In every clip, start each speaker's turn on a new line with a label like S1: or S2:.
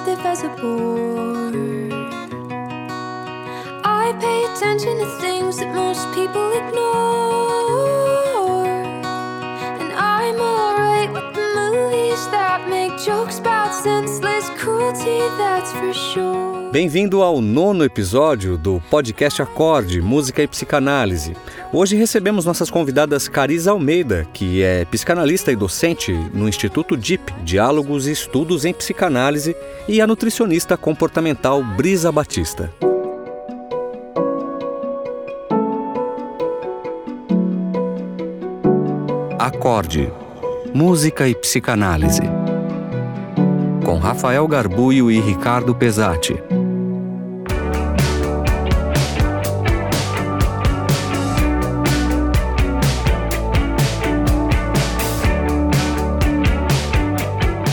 S1: a board. I pay attention to things that most people ignore. And I'm alright with the movies that make jokes about senseless cruelty, that's for sure.
S2: Bem-vindo ao nono episódio do podcast Acorde, Música e Psicanálise. Hoje recebemos nossas convidadas Carisa Almeida, que é psicanalista e docente no Instituto DIP, Diálogos e Estudos em Psicanálise, e a nutricionista comportamental Brisa Batista. Acorde, Música e Psicanálise. Com Rafael Garbuio e Ricardo Pesati.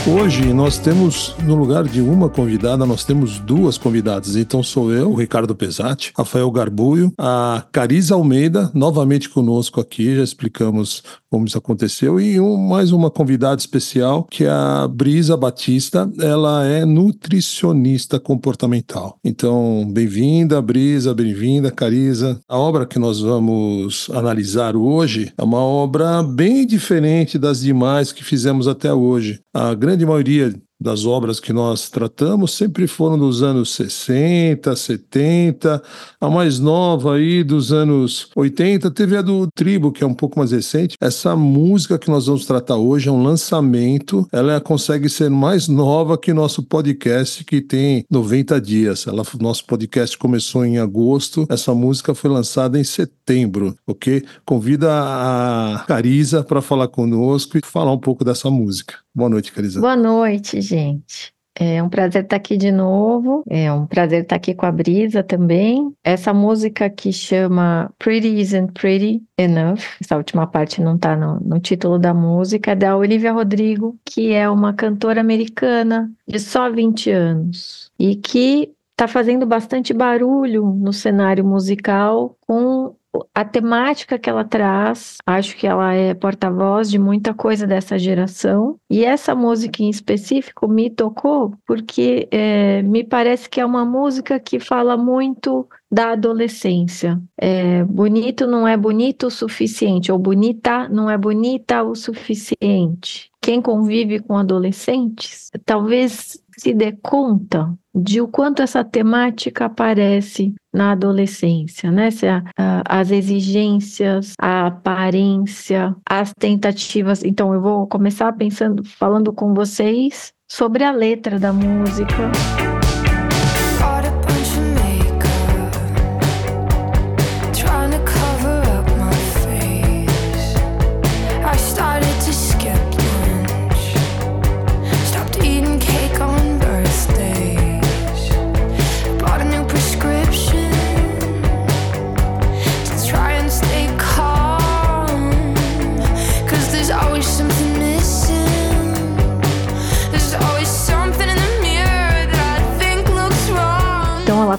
S3: Hoje nós temos, no lugar de uma convidada, nós temos duas convidadas. Então sou eu, Ricardo Pesati, Rafael Garbuio, a Carisa Almeida, novamente conosco aqui, já explicamos como isso aconteceu, e um, mais uma convidada especial, que é a Brisa Batista, ela é nutricionista comportamental. Então, bem-vinda, Brisa, bem-vinda, Carisa. A obra que nós vamos analisar hoje é uma obra bem diferente das demais que fizemos até hoje. A grande maioria das obras que nós tratamos sempre foram dos anos 60, 70, a mais nova aí dos anos 80, teve a do Tribo, que é um pouco mais recente. Essa música que nós vamos tratar hoje é um lançamento, ela consegue ser mais nova que nosso podcast que tem 90 dias. Ela, nosso podcast começou em agosto, essa música foi lançada em setembro, ok? Convida a Carisa para falar conosco e falar um pouco dessa música. Boa noite, Carisa.
S4: Boa noite, gente. É um prazer estar aqui de novo. É um prazer estar aqui com a Brisa também. Essa música que chama Pretty Isn't Pretty Enough, essa última parte não está no, no, título da música, é da Olivia Rodrigo, que é uma cantora americana de só 20 anos e que está fazendo bastante barulho no cenário musical com a temática que ela traz, acho que ela é porta-voz de muita coisa dessa geração. E essa música em específico me tocou porque é, me parece que é uma música que fala muito da adolescência. É, bonito não é bonito o suficiente, ou bonita não é bonita o suficiente. Quem convive com adolescentes talvez se dê conta de o quanto essa temática aparece na adolescência, né? As exigências, a aparência, as tentativas. Então, eu vou começar pensando, falando com vocês sobre a letra da música.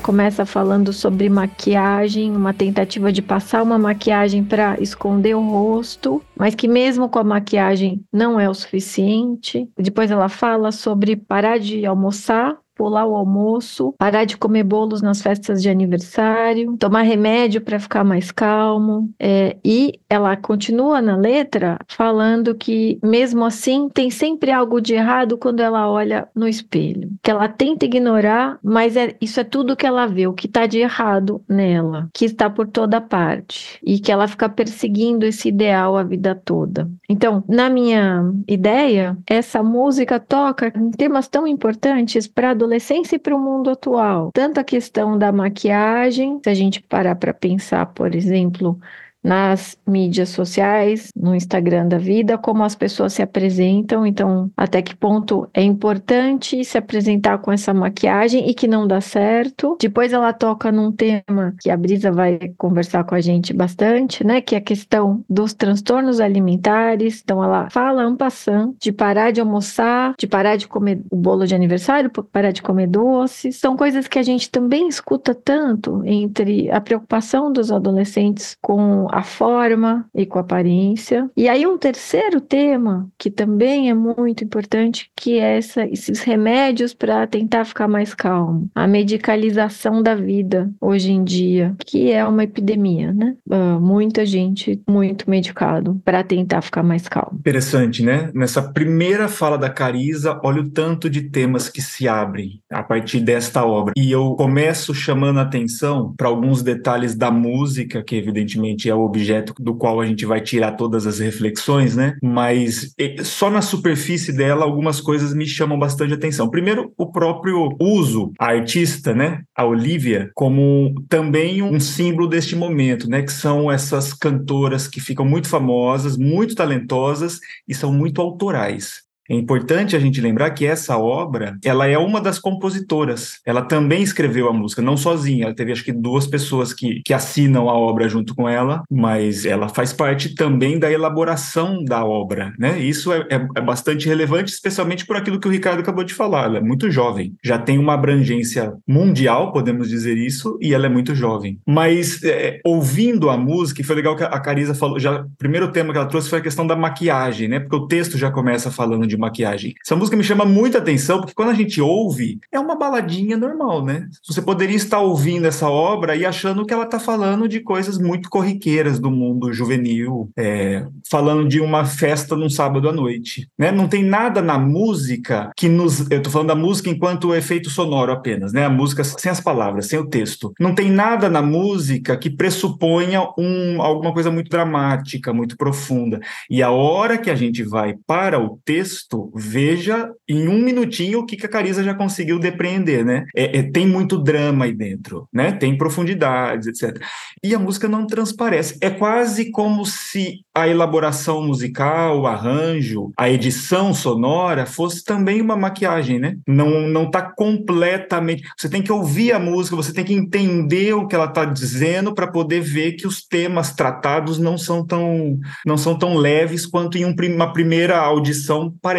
S4: Começa falando sobre maquiagem, uma tentativa de passar uma maquiagem para esconder o rosto, mas que mesmo com a maquiagem não é o suficiente. Depois ela fala sobre parar de almoçar pular o almoço, parar de comer bolos nas festas de aniversário, tomar remédio para ficar mais calmo. É, e ela continua na letra falando que, mesmo assim, tem sempre algo de errado quando ela olha no espelho. Que ela tenta ignorar, mas é, isso é tudo que ela vê, o que está de errado nela, que está por toda parte. E que ela fica perseguindo esse ideal a vida toda. Então, na minha ideia, essa música toca em temas tão importantes para adolescência e para o mundo atual. Tanto a questão da maquiagem, se a gente parar para pensar, por exemplo, nas mídias sociais, no Instagram da vida, como as pessoas se apresentam, então até que ponto é importante se apresentar com essa maquiagem e que não dá certo. Depois ela toca num tema que a Brisa vai conversar com a gente bastante, né, que é a questão dos transtornos alimentares. Então ela fala um passant de parar de almoçar, de parar de comer o bolo de aniversário, parar de comer doces. São coisas que a gente também escuta tanto entre a preocupação dos adolescentes com a forma e com a aparência. E aí um terceiro tema que também é muito importante, que é essa, esses remédios para tentar ficar mais calmo. A medicalização da vida hoje em dia, que é uma epidemia, né? Uh, muita gente muito medicado para tentar ficar mais calmo.
S5: Interessante, né? Nessa primeira fala da Carisa, olha o tanto de temas que se abrem a partir desta obra. E eu começo chamando a atenção para alguns detalhes da música, que evidentemente é o objeto do qual a gente vai tirar todas as reflexões, né? Mas só na superfície dela algumas coisas me chamam bastante atenção. Primeiro, o próprio uso, a artista, né, a Olivia, como também um símbolo deste momento, né, que são essas cantoras que ficam muito famosas, muito talentosas e são muito autorais. É importante a gente lembrar que essa obra, ela é uma das compositoras. Ela também escreveu a música, não sozinha. Ela teve acho que duas pessoas que, que assinam a obra junto com ela, mas ela faz parte também da elaboração da obra, né? Isso é, é, é bastante relevante, especialmente por aquilo que o Ricardo acabou de falar. Ela é muito jovem, já tem uma abrangência mundial, podemos dizer isso, e ela é muito jovem. Mas é, ouvindo a música, foi legal que a Carisa falou, já o primeiro tema que ela trouxe foi a questão da maquiagem, né? Porque o texto já começa falando de de maquiagem. Essa música me chama muita atenção, porque quando a gente ouve, é uma baladinha normal, né? Você poderia estar ouvindo essa obra e achando que ela está falando de coisas muito corriqueiras do mundo juvenil, é, falando de uma festa num sábado à noite, né? Não tem nada na música que nos... Eu tô falando da música enquanto efeito sonoro apenas, né? A música sem as palavras, sem o texto. Não tem nada na música que pressuponha um, alguma coisa muito dramática, muito profunda. E a hora que a gente vai para o texto, texto, veja em um minutinho o que, que a Carisa já conseguiu depreender, né? É, é, tem muito drama aí dentro, né? Tem profundidades, etc. E a música não transparece. É quase como se a elaboração musical, o arranjo, a edição sonora fosse também uma maquiagem, né? Não não está completamente. Você tem que ouvir a música, você tem que entender o que ela está dizendo para poder ver que os temas tratados não são tão não são tão leves quanto em um, uma primeira audição parece.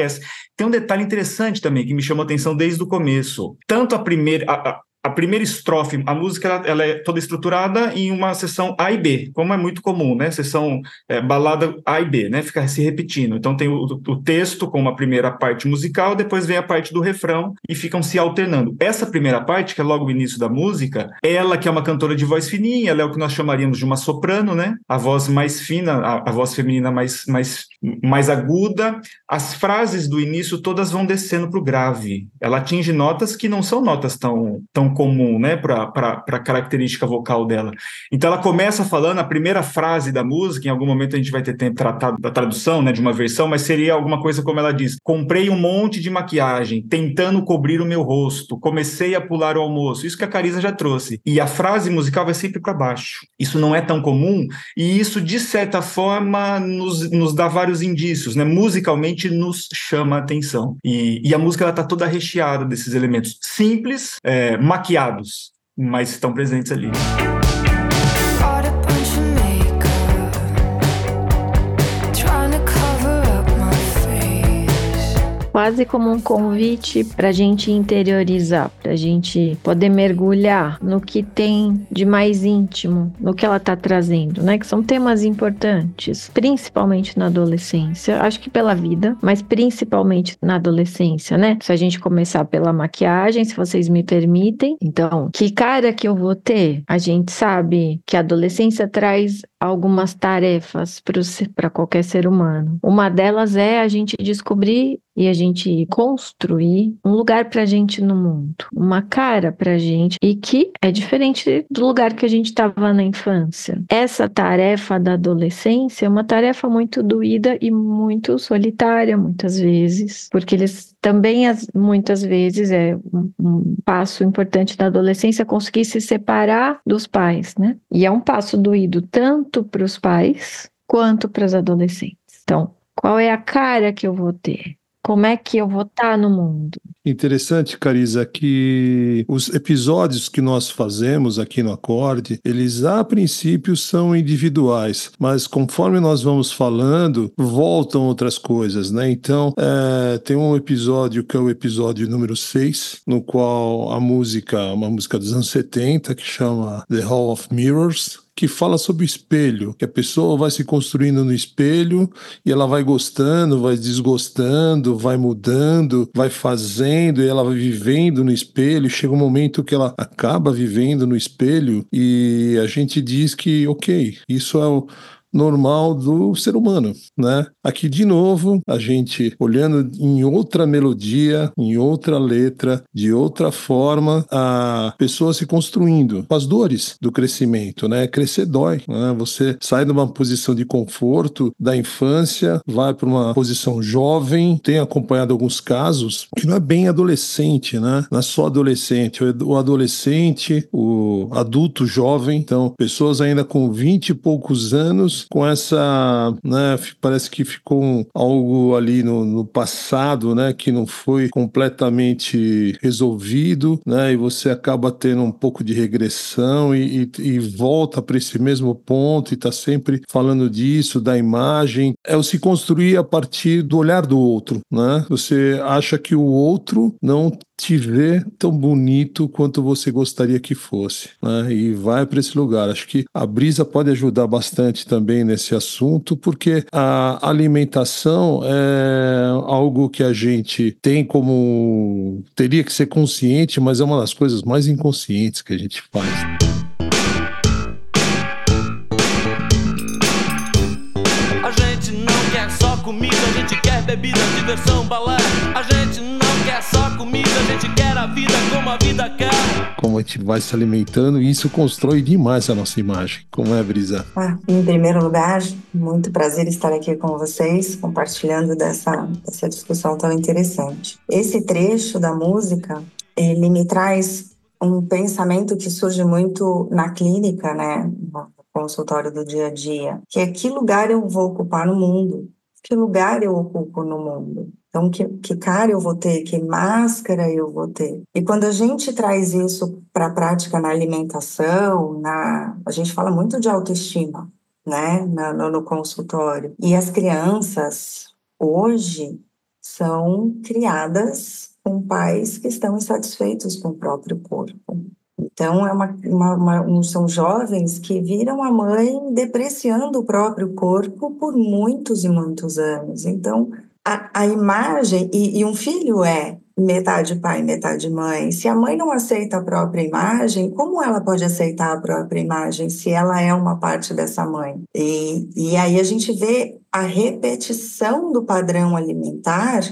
S5: Tem um detalhe interessante também que me chamou a atenção desde o começo. Tanto a primeira, a primeira estrofe, a música ela, ela, é toda estruturada em uma sessão A e B, como é muito comum, né? Sessão é, balada A e B, né? Fica se repetindo. Então tem o, o, texto com uma primeira parte musical, depois vem a parte do refrão e ficam se alternando. Essa primeira parte, que é logo o início da música, ela que é uma cantora de voz fininha, ela é o que nós chamaríamos de uma soprano, né? A voz mais fina, a, a voz feminina mais, mais, mais aguda. As frases do início todas vão descendo para o grave. Ela atinge notas que não são notas tão, tão comum, né, para a característica vocal dela. Então ela começa falando a primeira frase da música, em algum momento a gente vai ter tempo tratado da tradução, né, de uma versão, mas seria alguma coisa como ela diz: "Comprei um monte de maquiagem, tentando cobrir o meu rosto, comecei a pular o almoço". Isso que a Carisa já trouxe. E a frase musical vai sempre para baixo. Isso não é tão comum e isso de certa forma nos, nos dá vários indícios, né? Musicalmente nos chama a atenção. E, e a música ela tá toda recheada desses elementos simples, é, maquiados, mas estão presentes ali.
S4: Quase como um convite para a gente interiorizar, para a gente poder mergulhar no que tem de mais íntimo, no que ela está trazendo, né? Que são temas importantes, principalmente na adolescência, acho que pela vida, mas principalmente na adolescência, né? Se a gente começar pela maquiagem, se vocês me permitem, então, que cara que eu vou ter? A gente sabe que a adolescência traz algumas tarefas para qualquer ser humano. Uma delas é a gente descobrir e a gente construir um lugar para a gente no mundo, uma cara para a gente e que é diferente do lugar que a gente estava na infância. Essa tarefa da adolescência é uma tarefa muito doída e muito solitária, muitas vezes, porque eles também muitas vezes é um, um passo importante da adolescência conseguir se separar dos pais, né? E é um passo doído tanto para os pais quanto para os adolescentes. Então, qual é a cara que eu vou ter? Como é que eu vou estar tá no mundo?
S3: Interessante, Carisa, que os episódios que nós fazemos aqui no Acorde, eles a princípio são individuais, mas conforme nós vamos falando, voltam outras coisas, né? Então, é, tem um episódio que é o episódio número 6, no qual a música, uma música dos anos 70, que chama The Hall of Mirrors, que fala sobre o espelho, que a pessoa vai se construindo no espelho e ela vai gostando, vai desgostando, vai mudando, vai fazendo e ela vai vivendo no espelho. Chega um momento que ela acaba vivendo no espelho e a gente diz que, ok, isso é o normal do ser humano, né? Aqui de novo, a gente olhando em outra melodia, em outra letra, de outra forma, a pessoa se construindo com as dores do crescimento, né? Crescer dói, né? Você sai de uma posição de conforto da infância, vai para uma posição jovem, tem acompanhado alguns casos que não é bem adolescente, né? Não é só adolescente, o adolescente, o adulto jovem, então pessoas ainda com 20 e poucos anos com essa, né, parece que ficou algo ali no, no, passado, né, que não foi completamente resolvido, né, e você acaba tendo um pouco de regressão e, e, e volta para esse mesmo ponto e está sempre falando disso, da imagem. É o se construir a partir do olhar do outro, né? Você acha que o outro não te vê tão bonito quanto você gostaria que fosse, né? E vai para esse lugar. Acho que a brisa pode ajudar bastante também nesse assunto, porque a alimentação é algo que a gente tem como teria que ser consciente, mas é uma das coisas mais inconscientes que a gente faz.
S6: A gente não quer só comida, a gente quer bebida, diversão, balé. A gente não quer só comida, a gente quer a vida como a vida.
S3: Como a gente vai se alimentando e isso constrói demais a nossa imagem. Como é, Brisa?
S7: Ah, em primeiro lugar, muito prazer estar aqui com vocês, compartilhando dessa, dessa discussão tão interessante. Esse trecho da música, ele me traz um pensamento que surge muito na clínica, né, no consultório do dia a dia, que é que lugar eu vou ocupar no mundo? Que lugar eu ocupo no mundo? Então, que, que cara eu vou ter, que máscara eu vou ter. E quando a gente traz isso para a prática na alimentação, na, a gente fala muito de autoestima, né, no, no consultório. E as crianças, hoje, são criadas com pais que estão insatisfeitos com o próprio corpo. Então, é uma, uma, uma, são jovens que viram a mãe depreciando o próprio corpo por muitos e muitos anos. Então, a, a imagem, e, e um filho é metade pai, metade mãe. Se a mãe não aceita a própria imagem, como ela pode aceitar a própria imagem se ela é uma parte dessa mãe? E, e aí a gente vê a repetição do padrão alimentar,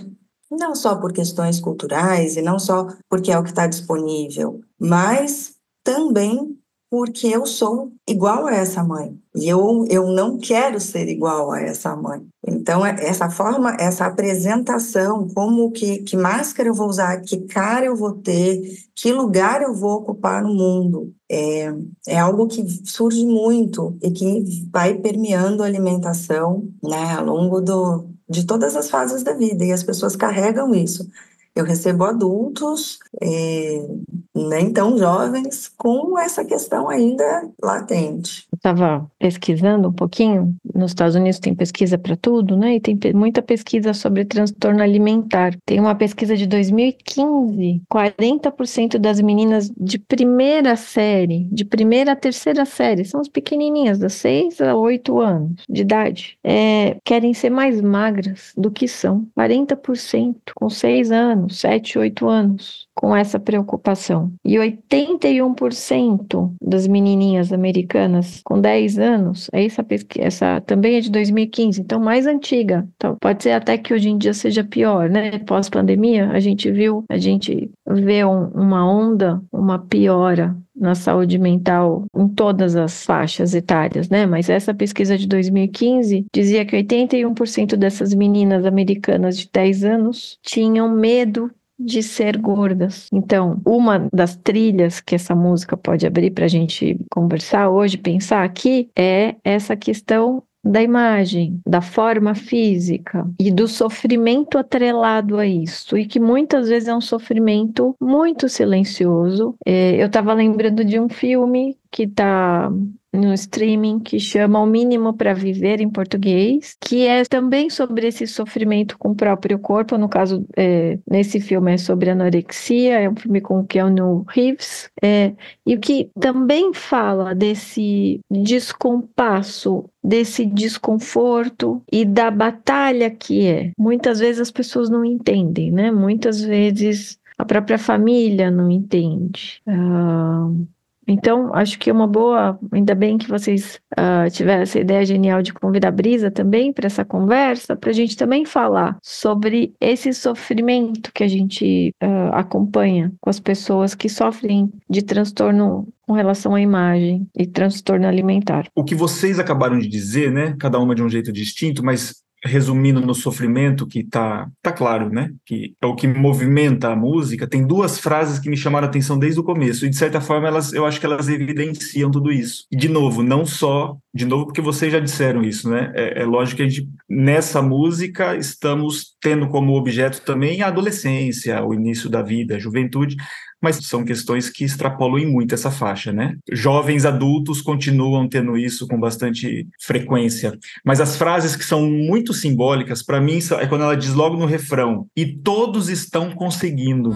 S7: não só por questões culturais e não só porque é o que está disponível, mas também porque eu sou igual a essa mãe e eu, eu não quero ser igual a essa mãe. Então, é, essa forma, essa apresentação, como que, que máscara eu vou usar, que cara eu vou ter, que lugar eu vou ocupar no mundo, é, é algo que surge muito e que vai permeando a alimentação né, ao longo do, de todas as fases da vida, e as pessoas carregam isso. Eu recebo adultos, é, nem tão jovens, com essa questão ainda latente.
S4: Estava pesquisando um pouquinho. Nos Estados Unidos tem pesquisa para tudo, né? E tem muita pesquisa sobre transtorno alimentar. Tem uma pesquisa de 2015: 40% das meninas de primeira série, de primeira a terceira série, são as pequenininhas, das 6 a 8 anos de idade, é, querem ser mais magras do que são. 40% com 6 anos, 7, 8 anos, com essa preocupação. E 81% das menininhas americanas com 10 anos, essa, pesquisa, essa também é de 2015, então mais antiga. Então, pode ser até que hoje em dia seja pior, né? Pós-pandemia, a gente viu, a gente vê um, uma onda, uma piora na saúde mental em todas as faixas etárias, né? Mas essa pesquisa de 2015 dizia que 81% dessas meninas americanas de 10 anos tinham medo de ser gordas. Então, uma das trilhas que essa música pode abrir para a gente conversar hoje, pensar aqui, é essa questão da imagem, da forma física e do sofrimento atrelado a isso, e que muitas vezes é um sofrimento muito silencioso. É, eu estava lembrando de um filme que está no streaming que chama O Mínimo para Viver em português, que é também sobre esse sofrimento com o próprio corpo. No caso, é, nesse filme é sobre anorexia, é um filme com o Keanu Reeves, é, e que também fala desse descompasso desse desconforto e da batalha que é. Muitas vezes as pessoas não entendem, né? Muitas vezes a própria família não entende. Uh, então, acho que é uma boa, ainda bem que vocês uh, tiveram essa ideia genial de convidar a Brisa também para essa conversa, para a gente também falar sobre esse sofrimento que a gente uh, acompanha com as pessoas que sofrem de transtorno com relação à imagem e transtorno alimentar.
S5: O que vocês acabaram de dizer, né? Cada uma de um jeito distinto, mas resumindo no sofrimento, que tá, tá claro, né? Que é o que movimenta a música, tem duas frases que me chamaram a atenção desde o começo, e de certa forma elas, eu acho que elas evidenciam tudo isso. E de novo, não só, de novo, porque vocês já disseram isso, né? É, é lógico que a gente, nessa música, estamos tendo como objeto também a adolescência, o início da vida, a juventude, mas são questões que extrapolam muito essa faixa, né? Jovens adultos continuam tendo isso com bastante frequência, mas as frases que são muito simbólicas, para mim, é quando ela diz logo no refrão: e todos estão conseguindo.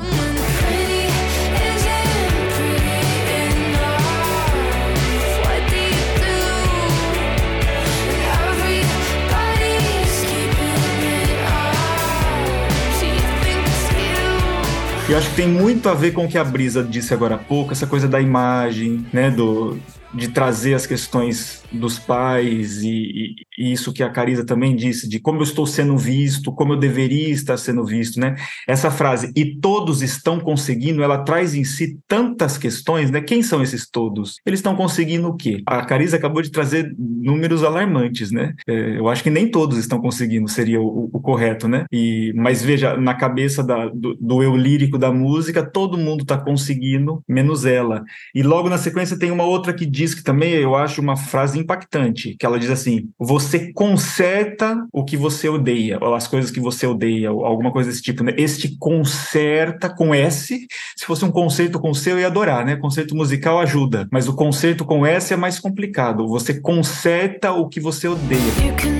S5: E eu acho que tem muito a ver com o que a Brisa disse agora há pouco, essa coisa da imagem, né, do, de trazer as questões dos pais e, e, isso que a Carisa também disse, de como eu estou sendo visto, como eu deveria estar sendo visto, né? Essa frase, e todos estão conseguindo, ela traz em si tantas questões, né? Quem são esses todos? Eles estão conseguindo o quê? A Carisa acabou de trazer números alarmantes, né? É, eu acho que nem todos estão conseguindo, seria o, o correto, né? E, mas veja, na cabeça da, do, do eu lírico da música, todo mundo está conseguindo, menos ela. E logo na sequência tem uma outra que diz que também eu acho uma frase impactante, que ela diz assim: você conserta o que você odeia, ou as coisas que você odeia, ou alguma coisa desse tipo, né? Este conserta com S, se fosse um concerto com C, eu ia adorar, né? Concerto musical ajuda, mas o concerto com S é mais complicado. Você conserta o que você odeia.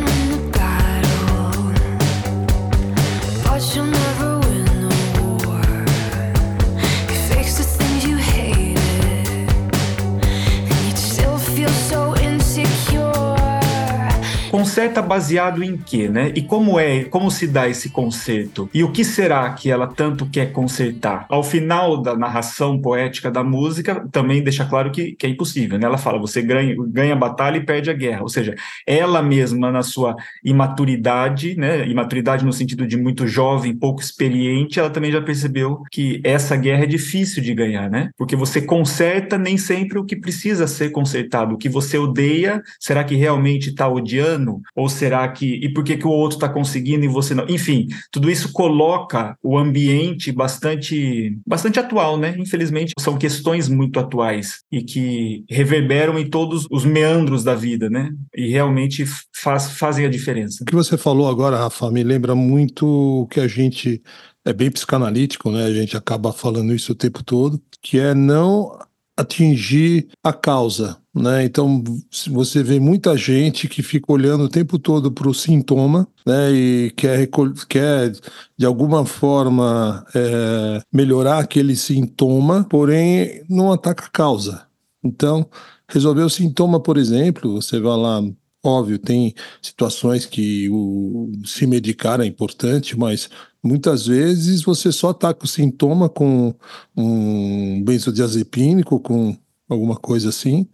S5: Conserta baseado em quê, né? E como é, como se dá esse conserto? E o que será que ela tanto quer consertar? Ao final da narração poética da música, também deixa claro que, que é impossível, né? Ela fala, você ganha, ganha a batalha e perde a guerra. Ou seja, ela mesma, na sua imaturidade, né? Imaturidade no sentido de muito jovem, pouco experiente, ela também já percebeu que essa guerra é difícil de ganhar, né? Porque você conserta nem sempre o que precisa ser consertado. O que você odeia, será que realmente está odiando? Ou será que. E por que, que o outro está conseguindo e você não? Enfim, tudo isso coloca o ambiente bastante, bastante atual, né? Infelizmente, são questões muito atuais e que reverberam em todos os meandros da vida, né? E realmente faz, fazem a diferença.
S3: O que você falou agora, Rafa, me lembra muito o que a gente. É bem psicanalítico, né? A gente acaba falando isso o tempo todo, que é não atingir a causa, né? Então você vê muita gente que fica olhando o tempo todo para o sintoma, né? E quer, quer de alguma forma é, melhorar aquele sintoma, porém não ataca a causa. Então resolver o sintoma, por exemplo, você vai lá Óbvio, tem situações que o, se medicar é importante, mas muitas vezes você só ataca o sintoma com um benzodiazepínico, com alguma coisa assim,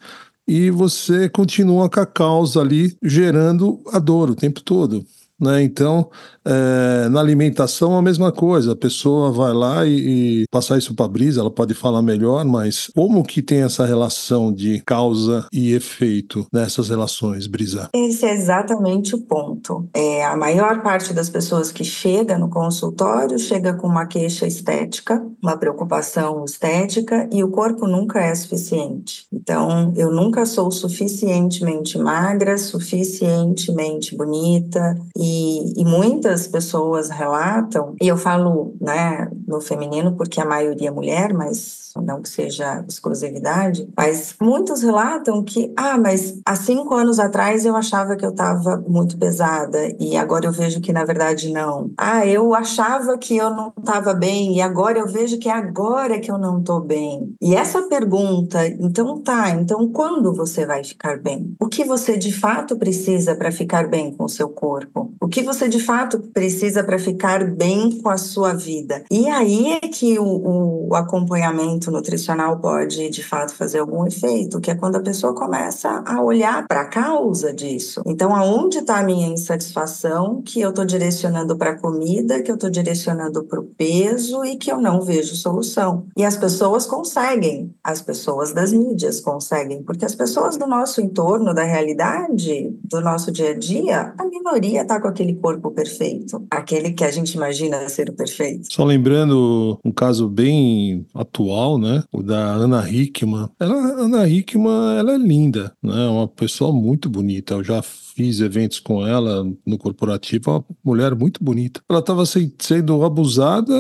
S3: e você continua com a causa ali gerando a dor o tempo todo. Né? Então, é, na alimentação, a mesma coisa. A pessoa vai lá e, e passar isso para a brisa, ela pode falar melhor, mas como que tem essa relação de causa e efeito nessas relações, Brisa?
S7: Esse é exatamente o ponto. É, a maior parte das pessoas que chega no consultório chega com uma queixa estética, uma preocupação estética, e o corpo nunca é suficiente. Então, eu nunca sou suficientemente magra, suficientemente bonita, e e, muitas pessoas relatam, e eu falo, né, no feminino, porque a maioria é mulher, mas não que seja exclusividade, mas muitos relatam que, ah, mas há cinco anos atrás eu achava que eu estava muito pesada e agora eu vejo que na verdade não. Ah, eu achava que eu não estava bem e agora eu vejo que é agora que eu não estou bem. E essa pergunta, então tá, então quando você vai ficar bem? O que você de fato precisa para ficar bem com o seu corpo? O que você de fato precisa para ficar bem com a sua vida? E aí é que o, o acompanhamento nutricional pode, de fato, fazer algum efeito, que é quando a pessoa começa a olhar para a causa disso. Então, aonde está a minha insatisfação que eu estou direcionando para a comida, que eu estou direcionando para o peso e que eu não vejo solução? E as pessoas conseguem, as pessoas das mídias conseguem, porque as pessoas do nosso entorno, da realidade, do nosso dia a dia, a minoria está com aquele corpo perfeito, aquele que a gente imagina ser o perfeito.
S3: Só lembrando um caso bem atual né? O da Ana Hickman. Ela, Ana Hickman, ela é linda, né? Uma pessoa muito bonita. Eu já fiz eventos com ela no corporativo, uma mulher muito bonita. Ela estava sendo abusada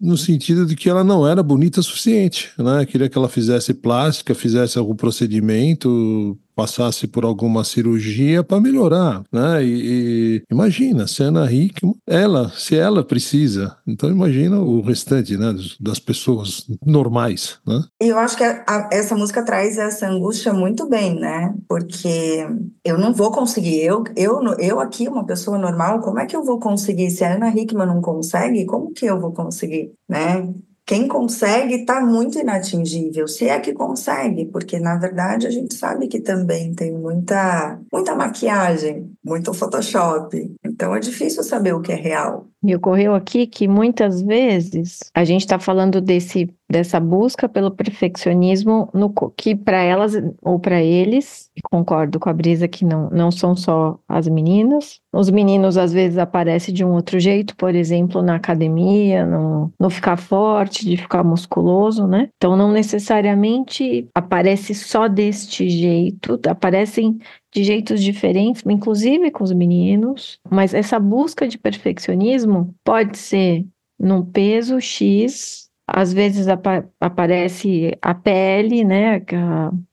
S3: no sentido de que ela não era bonita o suficiente, né? Queria que ela fizesse plástica, fizesse algum procedimento passasse por alguma cirurgia para melhorar, né? E, e imagina, se a Ana Hickman, ela, se ela precisa, então imagina o restante, né? Das pessoas normais, né?
S7: E eu acho que a, a, essa música traz essa angústia muito bem, né? Porque eu não vou conseguir, eu, eu, eu aqui, uma pessoa normal, como é que eu vou conseguir? Se a Ana Hickman não consegue, como que eu vou conseguir, né? Quem consegue está muito inatingível, se é que consegue, porque na verdade a gente sabe que também tem muita, muita maquiagem, muito Photoshop. Então é difícil saber o que é real.
S4: Me ocorreu aqui que muitas vezes a gente está falando desse dessa busca pelo perfeccionismo no, que para elas ou para eles, concordo com a Brisa que não, não são só as meninas. Os meninos às vezes aparecem de um outro jeito, por exemplo, na academia, no, no ficar forte, de ficar musculoso, né? Então não necessariamente aparece só deste jeito, aparecem de jeitos diferentes, inclusive com os meninos, mas essa busca de perfeccionismo pode ser num peso X às vezes apa aparece a pele, né?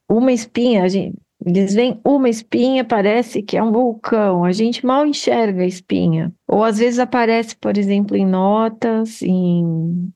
S4: Uma espinha, a gente, eles veem uma espinha, parece que é um vulcão. A gente mal enxerga a espinha. Ou às vezes aparece, por exemplo, em notas, em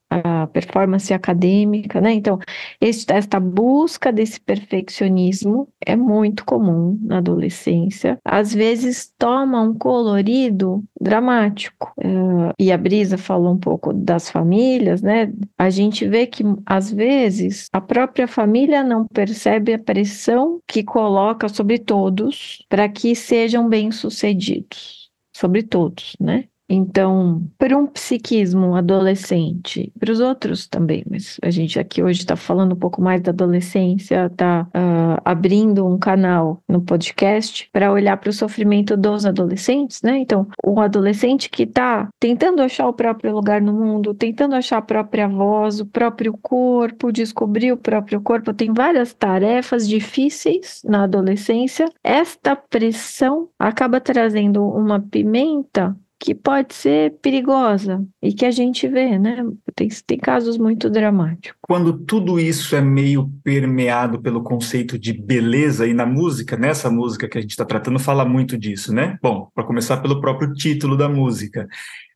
S4: performance acadêmica, né? Então, esta busca desse perfeccionismo é muito comum na adolescência. Às vezes toma um colorido dramático. Uh, e a Brisa falou um pouco das famílias, né? A gente vê que às vezes a própria família não percebe a pressão que coloca sobre todos para que sejam bem-sucedidos sobre todos, né? Então, para um psiquismo adolescente, para os outros também, mas a gente aqui hoje está falando um pouco mais da adolescência, está uh, ah, abrindo um canal no podcast para olhar para o sofrimento dos adolescentes, né? Então, o adolescente que está tentando achar o próprio lugar no mundo, tentando achar a própria voz, o próprio corpo, descobrir o próprio corpo, tem várias tarefas difíceis na adolescência. Esta pressão acaba trazendo uma pimenta que pode ser perigosa e que a gente vê, né? Tem, tem casos muito dramáticos.
S5: Quando tudo isso é meio permeado pelo conceito de beleza, e na música, nessa música que a gente está tratando, fala muito disso, né? Bom, para começar pelo próprio título da música.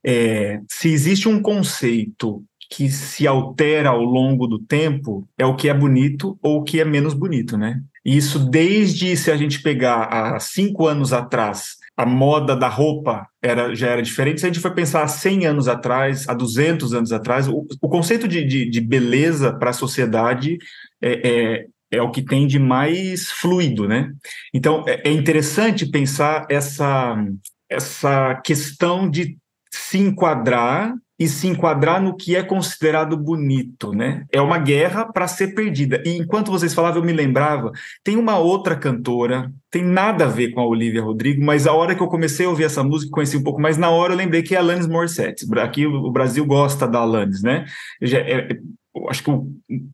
S5: É, se existe um conceito que se altera ao longo do tempo, é o que é bonito ou o que é menos bonito, né? Isso desde se a gente pegar há cinco anos atrás a moda da roupa era, já era diferente. Se a gente for pensar há 100 anos atrás, há 200 anos atrás, o, o conceito de, de, de beleza para a sociedade é, é, é, o que tem de mais fluido, né? Então, é, é interessante pensar essa, essa questão de se enquadrar e se enquadrar no que é considerado bonito, né? É uma guerra para ser perdida. E enquanto vocês falavam, eu me lembrava, tem uma outra cantora, tem nada a ver com a Olivia Rodrigo, mas a hora que eu comecei a ouvir essa música, conheci um pouco mais, na hora eu lembrei que é Alanis Morissette. Aqui o Brasil gosta da Alanis, né? Acho que o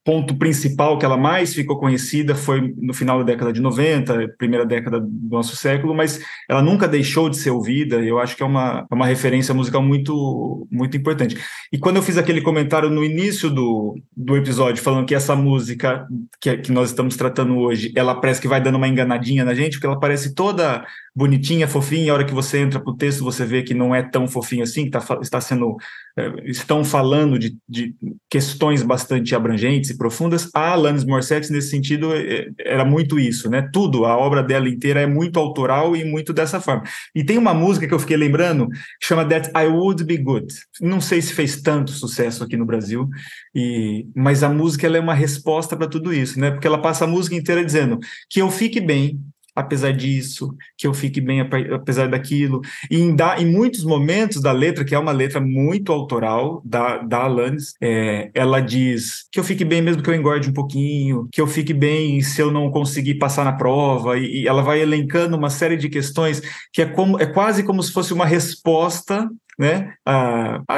S5: ponto principal que ela mais ficou conhecida foi no final da década de 90, primeira década do nosso século, mas ela nunca deixou de ser ouvida, eu acho que é uma, é uma referência musical muito, muito importante. E quando eu fiz aquele comentário no início do, do episódio, falando que essa música que, que nós estamos tratando hoje, ela parece que vai dando uma enganadinha na gente, porque ela parece toda bonitinha, fofinha, e a hora que você entra para o texto, você vê que não é tão fofinho assim, que tá, está sendo. É, estão falando de, de, questões bastante abrangentes e profundas. A Alanis Morissette, nesse sentido, é, era muito isso, né? Tudo, a obra dela inteira é muito autoral e muito dessa forma. E tem uma música que eu fiquei lembrando, que chama That I Would Be Good. Não sei se fez tanto sucesso aqui no Brasil, e, mas a música ela é uma resposta para tudo isso, né? Porque ela passa a música inteira dizendo que eu fique bem, apesar disso, que eu fique bem apesar daquilo. E em, da, em muitos momentos da letra, que é uma letra muito autoral da, da Alanis, é, ela diz que eu fique bem mesmo que eu engorde um pouquinho, que eu fique bem se eu não conseguir passar na prova, e, e ela vai elencando uma série de questões que é, como, é quase como se fosse uma resposta né, a, a,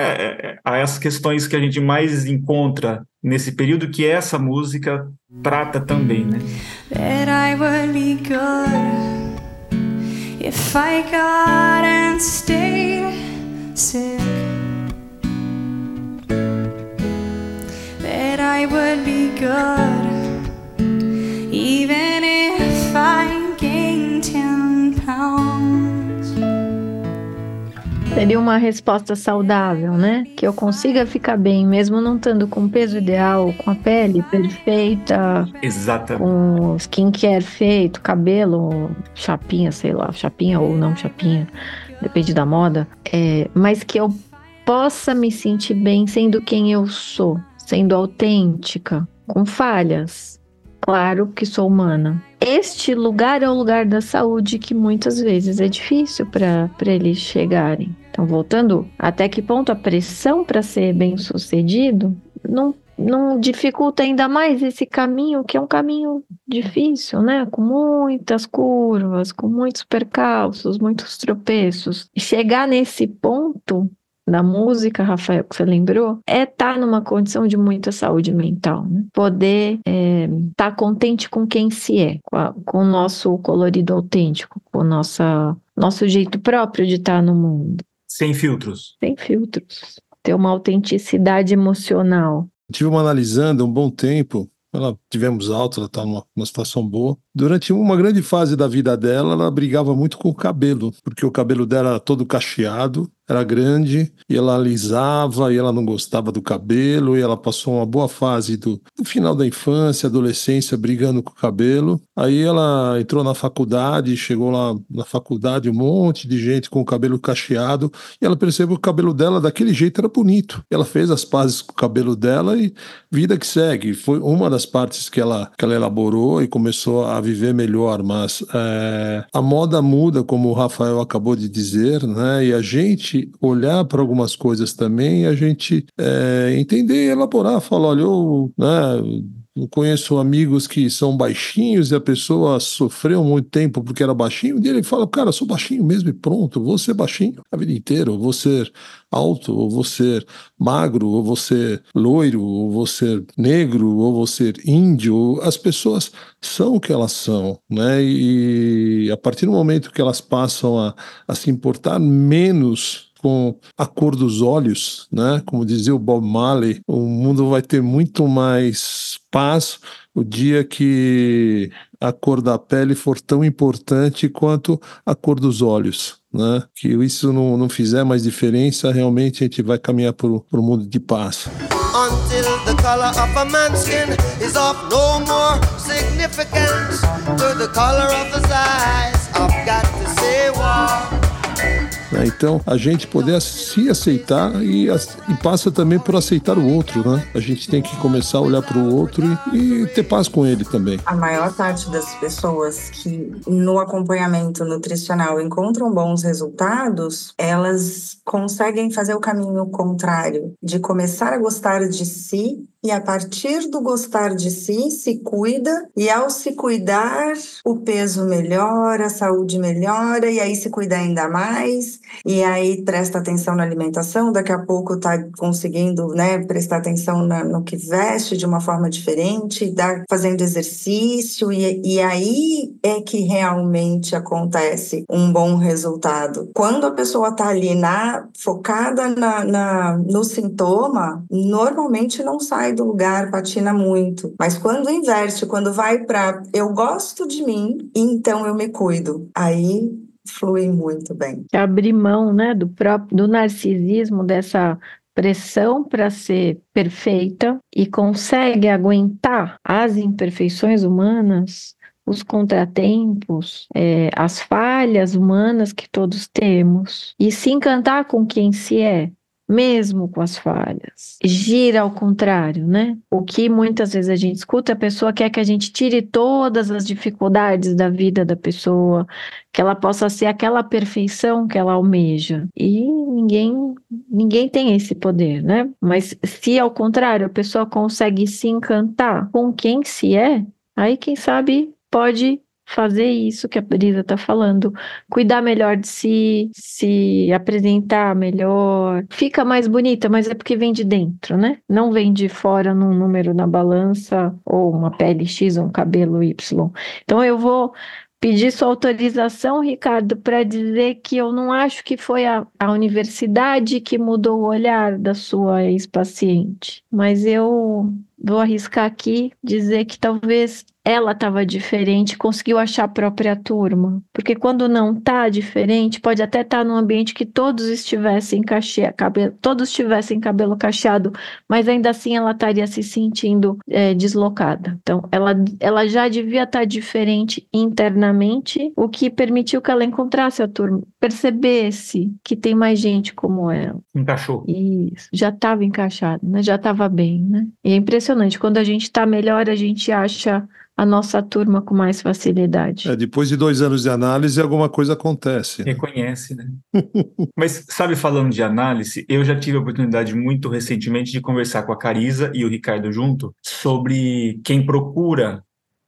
S5: a, essas questões que a gente mais encontra nesse período que essa música trata também, né? That I would be good if I got and sick. That I would be good
S4: Seria uma resposta saudável, né? Que eu consiga ficar bem, mesmo não estando com o peso ideal, com a pele perfeita.
S5: Exatamente.
S4: Com skincare feito, cabelo, chapinha, sei lá, chapinha ou não chapinha, depende da moda. É, mas que eu possa me sentir bem sendo quem eu sou, sendo autêntica, com falhas. Claro que sou humana, este lugar é o lugar da saúde que muitas vezes é difícil para eles chegarem. Então, voltando, até que ponto a pressão para ser bem sucedido não, não dificulta ainda mais esse caminho, que é um caminho difícil, né? Com muitas curvas, com muitos percalços, muitos tropeços. Chegar nesse ponto da música, Rafael, que você lembrou, é estar tá numa condição de muita saúde mental. Né? Poder estar é, tá contente com quem se é, com, a, com, o nosso colorido autêntico, com o nossa, nosso jeito próprio de estar tá no mundo.
S5: Sem filtros.
S4: Sem filtros. Ter uma autenticidade emocional.
S3: Tive uma analisando um bom tempo ela tivemos alta, ela está numa, numa situação boa. Durante uma grande fase da vida dela, ela brigava muito com o cabelo, porque o cabelo dela era todo cacheado era grande e ela alisava e ela não gostava do cabelo e ela passou uma boa fase do, do, final da infância, adolescência, brigando com o cabelo. Aí ela entrou na faculdade, chegou lá na faculdade, um monte de gente com o cabelo cacheado e ela percebeu que o cabelo dela daquele jeito era bonito. Ela fez as pazes com o cabelo dela e vida que segue. Foi uma das partes que ela, que ela elaborou e começou a viver melhor, mas é, a moda muda, como o Rafael acabou de dizer, né? E a gente olhar para algumas coisas também, a gente é, entender elaborar, falar, olha, eu, né, conheço amigos que são baixinhos e a pessoa sofreu muito tempo porque era baixinho, e ele fala, cara, sou baixinho mesmo e pronto, vou ser baixinho a vida inteira, eu vou ser alto, ou vou ser magro, ou vou ser loiro, ou vou ser negro, ou vou ser índio. As pessoas são o que elas são, né? E a partir do momento que elas passam a, a se importar menos com a cor dos olhos, né? Como dizia o Bob Marley, o mundo vai ter muito mais paz o dia que a cor da pele for tão importante quanto a cor dos olhos. Né? Que isso não, não fizer mais diferença, realmente a gente vai caminhar para o mundo de paz. Until the color of a man's skin is of no more significance to the color of his eyes. I've got to say né? Então, a gente poder se aceitar e, e, passa também por aceitar o outro, né? A gente tem que começar a olhar para o outro e, e, ter paz com ele também.
S7: A maior parte das pessoas que no acompanhamento nutricional encontram bons resultados, elas conseguem fazer o caminho contrário de começar a gostar de si e a partir do gostar de si, se cuida e ao se cuidar, o peso melhora, a saúde melhora e aí se cuida ainda mais e aí presta atenção na alimentação, daqui a pouco está conseguindo, né, prestar atenção na, no que veste de uma forma diferente, dá, fazendo exercício e, e aí é que realmente acontece um bom resultado. Quando a pessoa está ali na focada na, na, no sintoma, normalmente não sai do lugar, patina muito. Mas quando inverte, quando vai para eu gosto de mim, então eu me cuido, aí flui muito bem.
S4: Abrir mão, né, do próprio do narcisismo dessa pressão para ser perfeita e consegue aguentar as imperfeições humanas, os contratempos, é, as falhas humanas que todos temos e se encantar com quem se é, mesmo com as falhas. Gira ao contrário, né? O que muitas vezes a gente escuta, a pessoa quer que a gente tire todas as dificuldades da vida da pessoa, que ela possa ser aquela perfeição que ela almeja. E ninguém ninguém tem esse poder, né? Mas se ao contrário, a pessoa consegue se encantar com quem se é, aí quem sabe pode fazer isso que a Brisa está falando, cuidar melhor de si, se apresentar melhor, fica mais bonita, mas é porque vem de dentro, né? Não vem de fora num número na balança ou uma pele X ou um cabelo Y. Então eu vou pedir sua autorização, Ricardo, para dizer que eu não acho que foi a, a universidade que mudou o olhar da sua ex-paciente, mas eu vou arriscar aqui dizer que talvez ela estava diferente, conseguiu achar a própria turma. Porque quando não está diferente, pode até estar tá num ambiente que todos estivessem cache... cabelo, todos tivessem cabelo cacheado, mas ainda assim ela estaria se sentindo é, deslocada. Então, ela, ela já devia estar tá diferente internamente, o que permitiu que ela encontrasse a turma, percebesse que tem mais gente como ela.
S5: Encaixou.
S4: Isso, já estava encaixado, né? já estava bem. Né? E é impressionante, quando a gente está melhor, a gente acha a nossa turma com mais facilidade.
S3: É, depois de dois anos de análise, alguma coisa acontece.
S5: Reconhece, né? Mas, sabe, falando de análise, eu já tive a oportunidade muito recentemente de conversar com a Carisa e o Ricardo junto sobre quem procura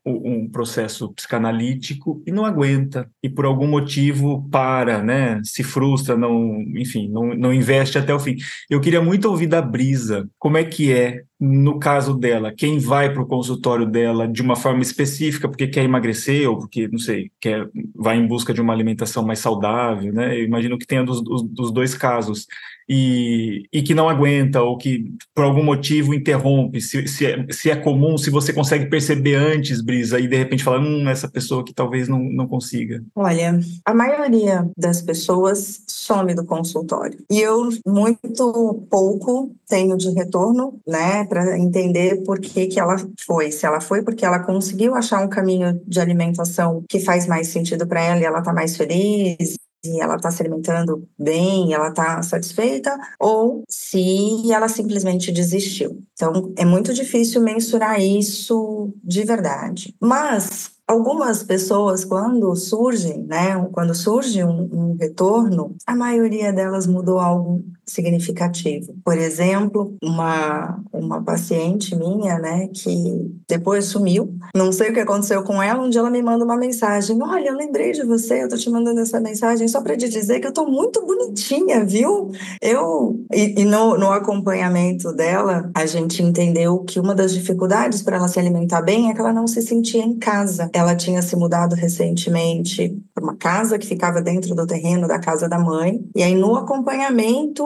S5: um processo psicanalítico e não aguenta e por algum motivo para, né, se frustra, não, enfim, não, não investe até o fim. Eu queria muito ouvir da Brisa como é que é no caso dela, quem vai para o consultório dela de uma forma específica porque quer emagrecer ou porque, não sei, quer, vai em busca de uma alimentação mais saudável, né? Eu imagino que tenha dos, dos dois casos e, e que não aguenta ou que por algum motivo interrompe, se, se, é, se é comum, se você consegue perceber antes, Brisa, e de repente falar, hum, essa pessoa que talvez não, não consiga.
S7: Olha, a maioria das pessoas some do consultório e eu muito pouco tenho de retorno, né, para entender por que que ela foi. Se ela foi porque ela conseguiu achar um caminho de alimentação que faz mais sentido para ela e ela está mais feliz se ela está se alimentando bem, ela está satisfeita, ou se ela simplesmente desistiu. Então, é muito difícil mensurar isso de verdade. Mas Algumas pessoas, quando surgem, né, quando surge um, um, retorno, a maioria delas mudou algo significativo. Por exemplo, uma, uma paciente minha, né, que depois sumiu, não sei o que aconteceu com ela, um dia ela me manda uma mensagem, olha, eu lembrei de você, eu tô te mandando essa mensagem só para te dizer que eu tô muito bonitinha, viu? Eu, e, e no, no acompanhamento dela, a gente entendeu que uma das dificuldades para ela se alimentar bem é que ela não se sentia em casa ela tinha se mudado recentemente para uma casa que ficava dentro do terreno da casa da mãe. E aí, no acompanhamento,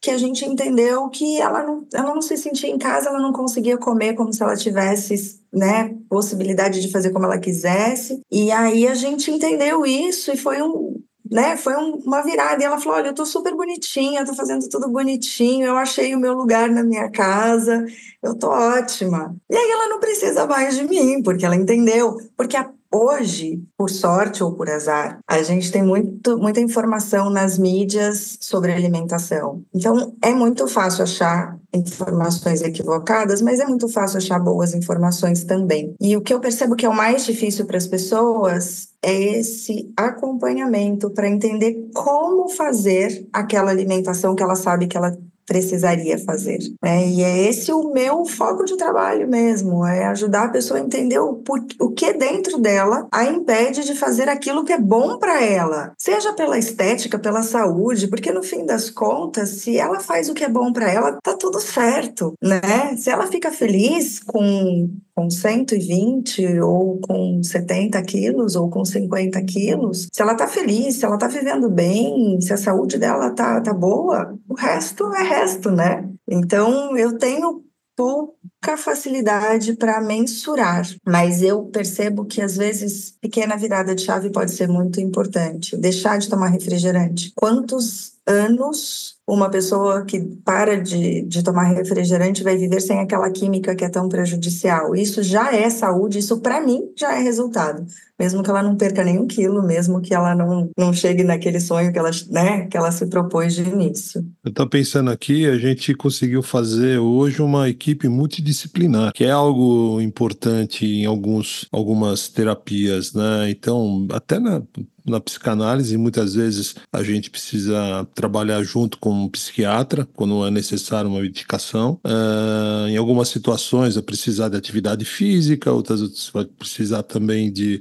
S7: que a gente entendeu que ela não, ela não se sentia em casa, ela não conseguia comer como se ela tivesse né, possibilidade de fazer como ela quisesse. E aí a gente entendeu isso e foi um, né, foi um, uma virada. E ela falou: Olha, eu tô super bonitinha, tô fazendo tudo bonitinho, eu achei o meu lugar na minha casa, eu tô ótima. E aí ela não precisa mais de mim, porque ela entendeu. Porque a Hoje, por sorte ou por azar, a gente tem muito, muita informação nas mídias sobre alimentação. Então, é muito fácil achar informações equivocadas, mas é muito fácil achar boas informações também. E o que eu percebo que é o mais difícil para as pessoas é esse acompanhamento para entender como fazer aquela alimentação que ela sabe que ela precisaria fazer. Né? E é esse o meu foco de trabalho mesmo, é ajudar a pessoa a entender o, o que dentro dela a impede de fazer aquilo que é bom para ela, seja pela estética, pela saúde, porque no fim das contas, se ela faz o que é bom para ela, tá tudo certo, né? Se ela fica feliz com com 120 ou com 70 quilos ou com 50 quilos, se ela tá feliz, se ela tá vivendo bem, se a saúde dela tá, tá boa, o resto é resto, né? Então, eu tenho pouca facilidade para mensurar, mas eu percebo que às vezes pequena virada de chave pode ser muito importante. Deixar de tomar refrigerante. Quantos anos uma pessoa que para de, de tomar refrigerante vai viver sem aquela química que é tão prejudicial. Isso já é saúde, isso para mim já é resultado. Mesmo que ela não perca nenhum quilo, mesmo que ela não, não chegue naquele sonho que ela, né, que ela se propôs de início.
S3: Eu estou pensando aqui, a gente conseguiu fazer hoje uma equipe multidisciplinar, que é algo importante em alguns, algumas terapias, né? Então, até na, na psicanálise, muitas vezes a gente precisa trabalhar junto com um psiquiatra, quando é necessário uma medicação. Uh, em algumas situações, vai precisar de atividade física, outras vai precisar também de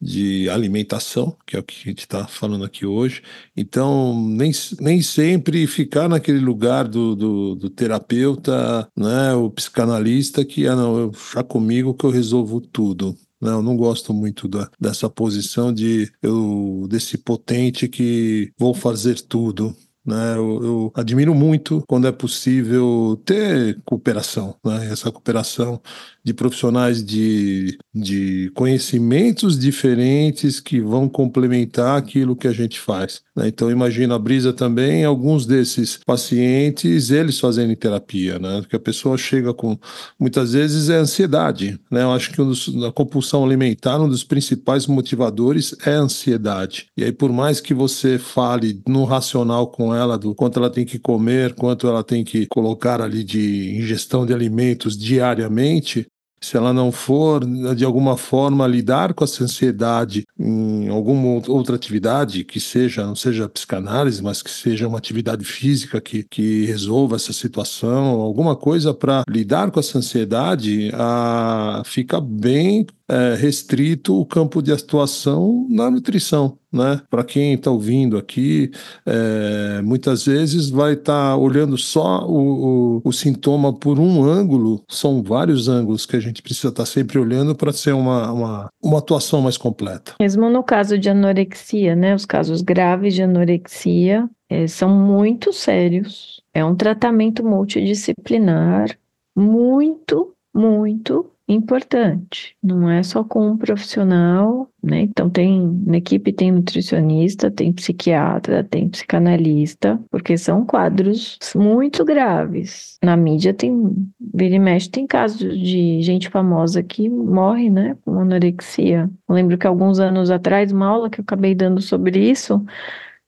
S3: de alimentação, que é o que a gente está falando aqui hoje. Então, nem, nem sempre ficar naquele lugar do, do, do, terapeuta, né, o psicanalista, que, ah, não, já comigo que eu resolvo tudo. Não, não gosto muito da, dessa posição de eu desse potente que vou fazer tudo. Né? Eu, eu, admiro muito quando é possível ter cooperação, né? essa cooperação de profissionais de, de conhecimentos diferentes que vão complementar aquilo que a gente faz. Né? Então, imagina a Brisa também, alguns desses pacientes, eles fazendo terapia, né? Porque a pessoa chega com, muitas vezes, é ansiedade, né? Eu acho que um dos, na compulsão alimentar, um dos principais motivadores é a ansiedade. E aí, por mais que você fale no racional com ela do quanto ela tem que comer, quanto ela tem que colocar ali de ingestão de alimentos diariamente, se ela não for, de alguma forma, lidar com essa ansiedade em alguma outra atividade, que seja, não seja psicanálise, mas que seja uma atividade física que, que resolva essa situação, alguma coisa para lidar com essa ansiedade, a, fica bem é, restrito o campo de atuação na nutrição. Né? Para quem está ouvindo aqui, é, muitas vezes vai estar tá olhando só o, o, o, sintoma por um ângulo, são vários ângulos que a gente precisa estar tá sempre olhando para ser uma, uma, uma atuação mais completa.
S4: Mesmo no caso de anorexia, né? Os casos graves de anorexia é, são muito sérios. É um tratamento multidisciplinar muito, muito importante. Não é só com um profissional, né? Então tem na equipe tem nutricionista, tem psiquiatra, tem psicanalista, porque são quadros muito graves. Na mídia tem vira e mexe tem casos de gente famosa que morre, né, com anorexia. Eu lembro que alguns anos atrás, uma aula que eu acabei dando sobre isso,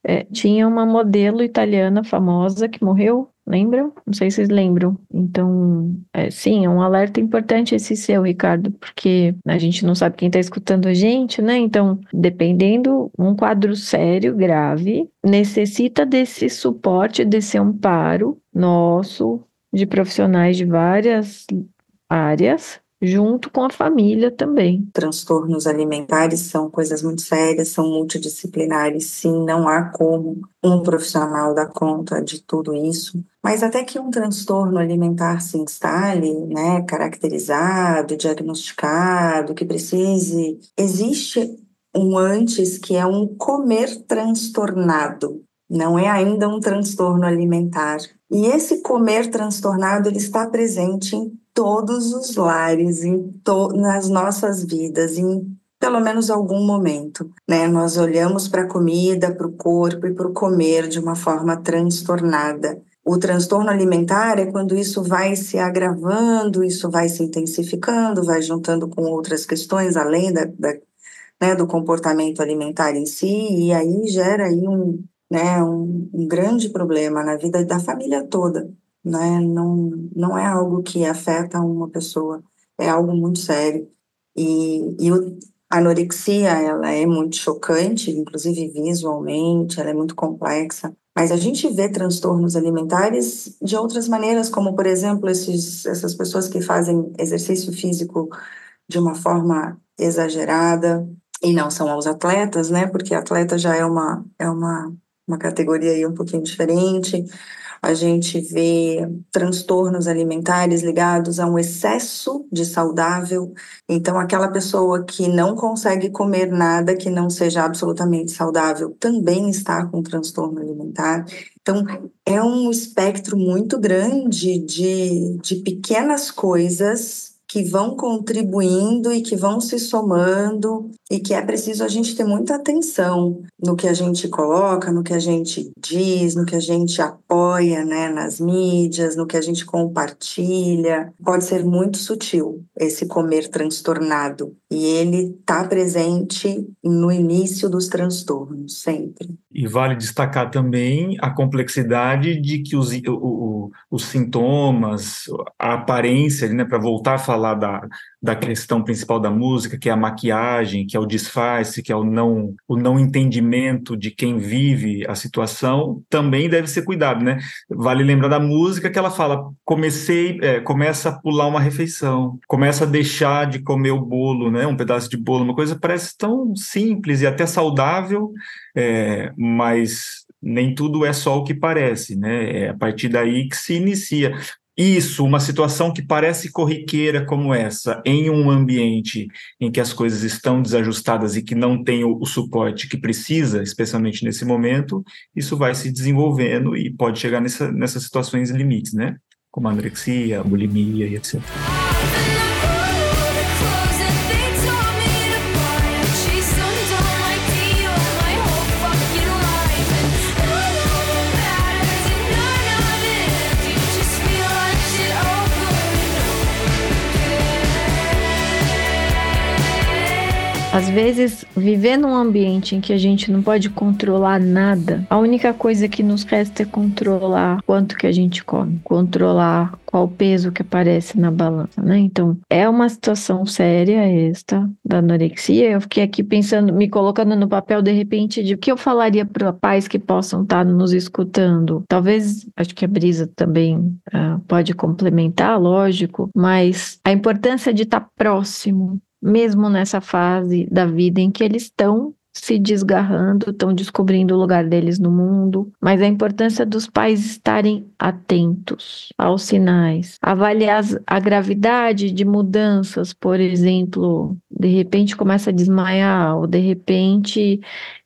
S4: é, tinha uma modelo italiana famosa que morreu Lembram? Não sei se vocês lembram. Então, é, sim, é um alerta importante esse seu, Ricardo, porque a gente não sabe quem está escutando a gente, né? Então, dependendo, um quadro sério, grave, necessita desse suporte, desse amparo nosso, de profissionais de várias áreas, junto com a família também.
S7: Transtornos alimentares são coisas muito sérias, são multidisciplinares, sim, não há como um profissional dar conta de tudo isso. Mas até que um transtorno alimentar se instale, né, caracterizado, diagnosticado, que precise, existe um antes que é um comer transtornado. Não é ainda um transtorno alimentar. E esse comer transtornado ele está presente em todos os lares, em to nas nossas vidas, em pelo menos algum momento, né? Nós olhamos para a comida, para o corpo e para o comer de uma forma transtornada. O transtorno alimentar é quando isso vai se agravando, isso vai se intensificando, vai juntando com outras questões além da, da né, do comportamento alimentar em si, e aí gera aí um, né, um, um grande problema na vida da família toda né? Não, não é algo que afeta uma pessoa, é algo muito sério. E, e o, A anorexia, ela é muito chocante, inclusive visualmente, ela é muito complexa. Mas a gente vê transtornos alimentares de outras maneiras, como, por exemplo, esses, essas pessoas que fazem exercício físico de uma forma exagerada, e não são os atletas, né? Porque atleta já é uma, é uma, uma categoria aí um pouquinho diferente a gente vê transtornos alimentares ligados a um excesso de saudável. Então, aquela pessoa que não consegue comer nada que não seja absolutamente saudável também está com transtorno alimentar. Então, é um espectro muito grande de, de pequenas coisas que vão contribuindo e que vão se somando e que é preciso a gente ter muita atenção no que a gente coloca, no que a gente diz, no que a gente apoia, né, nas mídias, no que a gente compartilha. Pode ser muito sutil esse comer transtornado e ele está presente no início dos transtornos sempre.
S5: E vale destacar também a complexidade de que os, o, o, os sintomas, a aparência, né, para voltar a falar da, da questão principal da música, que é a maquiagem, que é o disfarce, que é o não, o não entendimento de quem vive a situação, também deve ser cuidado, né? Vale lembrar da música que ela fala: comecei, é, começa a pular uma refeição, começa a deixar de comer o bolo, né? Um pedaço de bolo, uma coisa parece tão simples e até saudável, é, mas nem tudo é só o que parece, né? É a partir daí que se inicia. Isso, uma situação que parece corriqueira como essa, em um ambiente em que as coisas estão desajustadas e que não tem o, o, suporte que precisa, especialmente nesse momento, isso vai se desenvolvendo e pode chegar nessa, nessas situações limites, né? Como anorexia, bulimia e etc.
S4: Às vezes, viver num ambiente em que a gente não pode controlar nada, a única coisa que nos resta é controlar quanto que a gente come, controlar qual peso que aparece na balança, né? Então, é uma situação séria esta da anorexia. Eu fiquei aqui pensando, me colocando no papel de repente de o que eu falaria para pais que possam estar nos escutando. Talvez, acho que a Brisa também uh, pode complementar, lógico, mas a importância de estar próximo mesmo nessa fase da vida em que eles estão se desgarrando, estão descobrindo o lugar deles no mundo, mas a importância dos pais estarem atentos aos sinais, avaliar a gravidade de mudanças, por exemplo, de repente começa a desmaiar, ou de repente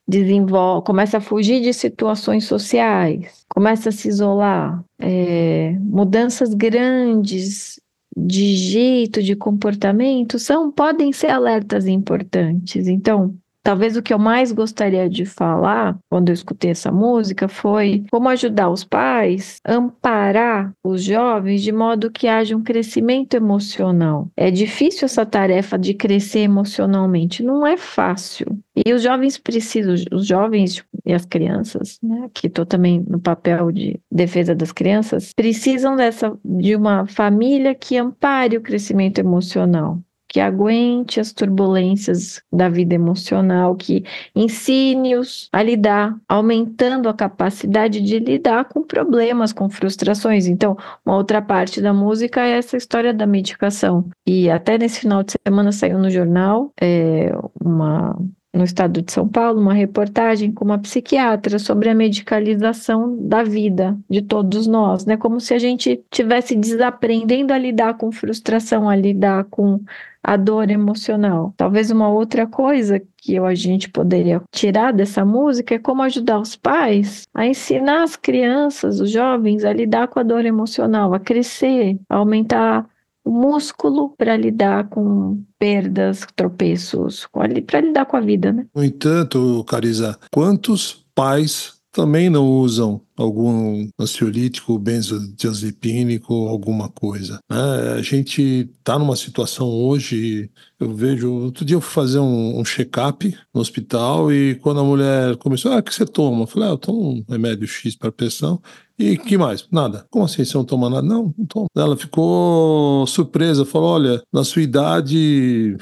S4: desenvolve, começa a fugir de situações sociais, começa a se isolar, é, mudanças grandes de jeito, de comportamento, são podem ser alertas importantes. Então, Talvez o que eu mais gostaria de falar quando eu escutei essa música foi como ajudar os pais a amparar os jovens de modo que haja um crescimento emocional. É difícil essa tarefa de crescer emocionalmente, não é fácil. E os jovens precisam, os jovens e as crianças, né, que estou também no papel de defesa das crianças, precisam dessa de uma família que ampare o crescimento emocional que aguente as turbulências da vida emocional, que ensine-os a lidar, aumentando a capacidade de lidar com problemas, com frustrações. Então, uma outra parte da música é essa história da medicação. E até nesse final de semana saiu no jornal é, uma no estado de São Paulo, uma reportagem com uma psiquiatra sobre a medicalização da vida de todos nós, né? Como se a gente tivesse desaprendendo a lidar com frustração, a lidar com a dor emocional. Talvez uma outra coisa que a gente poderia tirar dessa música é como ajudar os pais a ensinar as crianças, os jovens, a lidar com a dor emocional, a crescer, a aumentar o músculo para lidar com perdas, tropeços, para lidar com a vida, né?
S3: No entanto, Carisa, quantos pais também não usam algum ansiolítico, benzodiazepínico, alguma coisa. Né? A gente está numa situação hoje, eu vejo, outro dia eu fui fazer um, um check-up no hospital e quando a mulher começou, ah, o que você toma? Eu falei, ah, eu tomo um remédio X para pressão. E que mais? Nada. Como assim você não toma nada? Não, não tomo. Ela ficou surpresa, falou, olha, na sua idade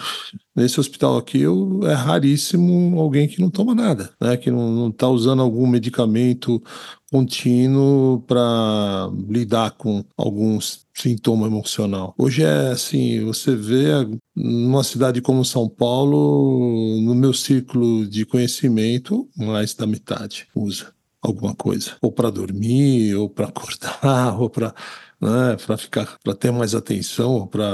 S3: nesse hospital aqui eu, é raríssimo alguém que não toma nada, né? Que não está usando algum medicamento contínuo para lidar com alguns sintoma emocional. Hoje é assim, você vê numa cidade como São Paulo, no meu círculo de conhecimento, mais da metade usa alguma coisa, ou para dormir, ou para acordar, ou para né, para ficar, para ter mais atenção, para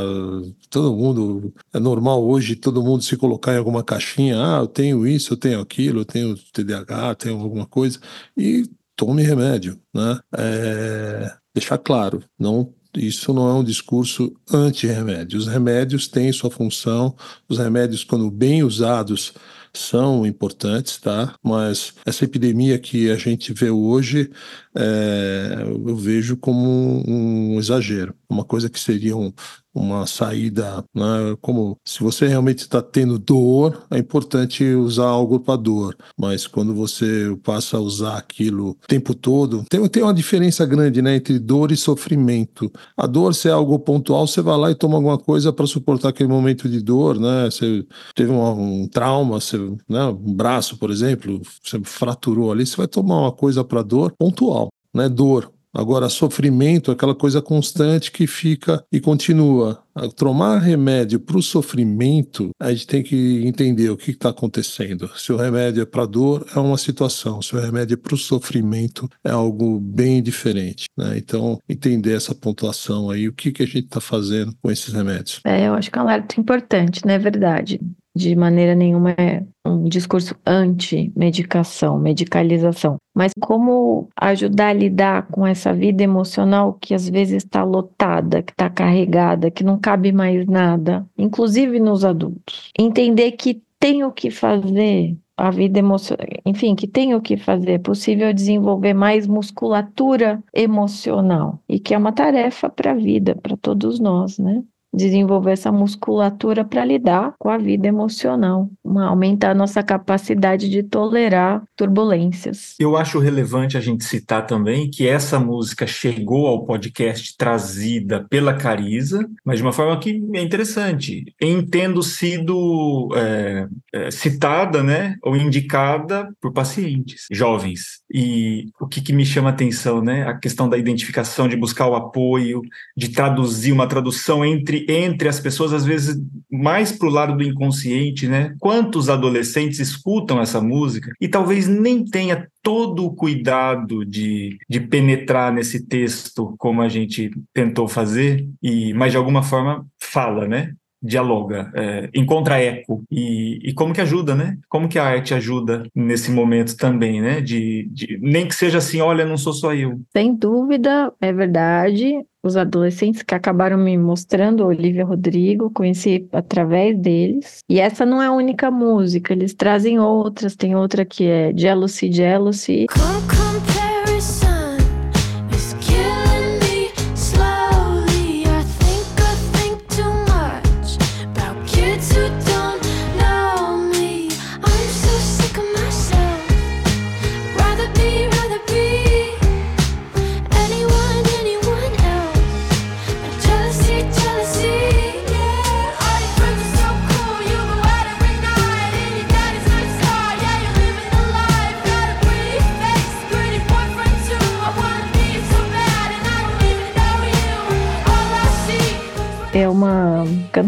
S3: todo mundo é normal hoje todo mundo se colocar em alguma caixinha, ah, eu tenho isso, eu tenho aquilo, eu tenho TDAH, tenho alguma coisa e tome remédio, né? É, deixar claro, não isso não é um discurso anti-remédio. Os remédios têm sua função, os remédios, quando bem usados, são importantes, tá? Mas essa epidemia que a gente vê hoje, é, eu vejo como um, um, exagero, uma coisa que seria um, uma saída, né? Como se você realmente está tendo dor, é importante usar algo para dor, mas quando você passa a usar aquilo o tempo todo, tem, tem uma diferença grande, né, entre dor e sofrimento. A dor, se é algo pontual, você vai lá e toma alguma coisa para suportar aquele momento de dor, né? Você teve um, um trauma, você, né, um braço, por exemplo, você fraturou ali, você vai tomar uma coisa para dor pontual, né? Dor, Agora, sofrimento é aquela coisa constante que fica e continua. Tomar remédio para o sofrimento, a gente tem que entender o que está acontecendo. Se o remédio é para dor, é uma situação. Se o remédio é para o sofrimento, é algo bem diferente. Né? Então, entender essa pontuação aí, o que, que a gente está fazendo com esses remédios.
S4: É, eu acho que é um alerta importante, não é verdade? De maneira nenhuma é um discurso anti-medicação, medicalização, mas como ajudar a lidar com essa vida emocional que às vezes está lotada, que está carregada, que não cabe mais nada, inclusive nos adultos. Entender que tem o que fazer a vida emocional, enfim, que tem o que fazer, é possível desenvolver mais musculatura emocional e que é uma tarefa para a vida, para todos nós, né? Desenvolver essa musculatura para lidar com a vida emocional, aumentar a nossa capacidade de tolerar turbulências.
S5: Eu acho relevante a gente citar também que essa música chegou ao podcast trazida pela Carisa, mas de uma forma que é interessante, em tendo sido é, é, citada, né, ou indicada por pacientes jovens. E o que, que me chama a atenção, né, a questão da identificação, de buscar o apoio, de traduzir uma tradução entre entre as pessoas, às vezes mais para o lado do inconsciente, né? Quantos adolescentes escutam essa música e talvez nem tenha todo o cuidado de, de penetrar nesse texto como a gente tentou fazer, e mas de alguma forma fala, né? Dialoga, é, encontra eco e, e, como que ajuda, né? Como que a arte ajuda nesse momento também, né? De, de, nem que seja assim, olha, não sou só eu.
S4: Sem dúvida, é verdade. Os adolescentes que acabaram me mostrando, Olivia Rodrigo, conheci através deles. E essa não é a única música, eles trazem outras. Tem outra que é Jealousy, Jealousy. é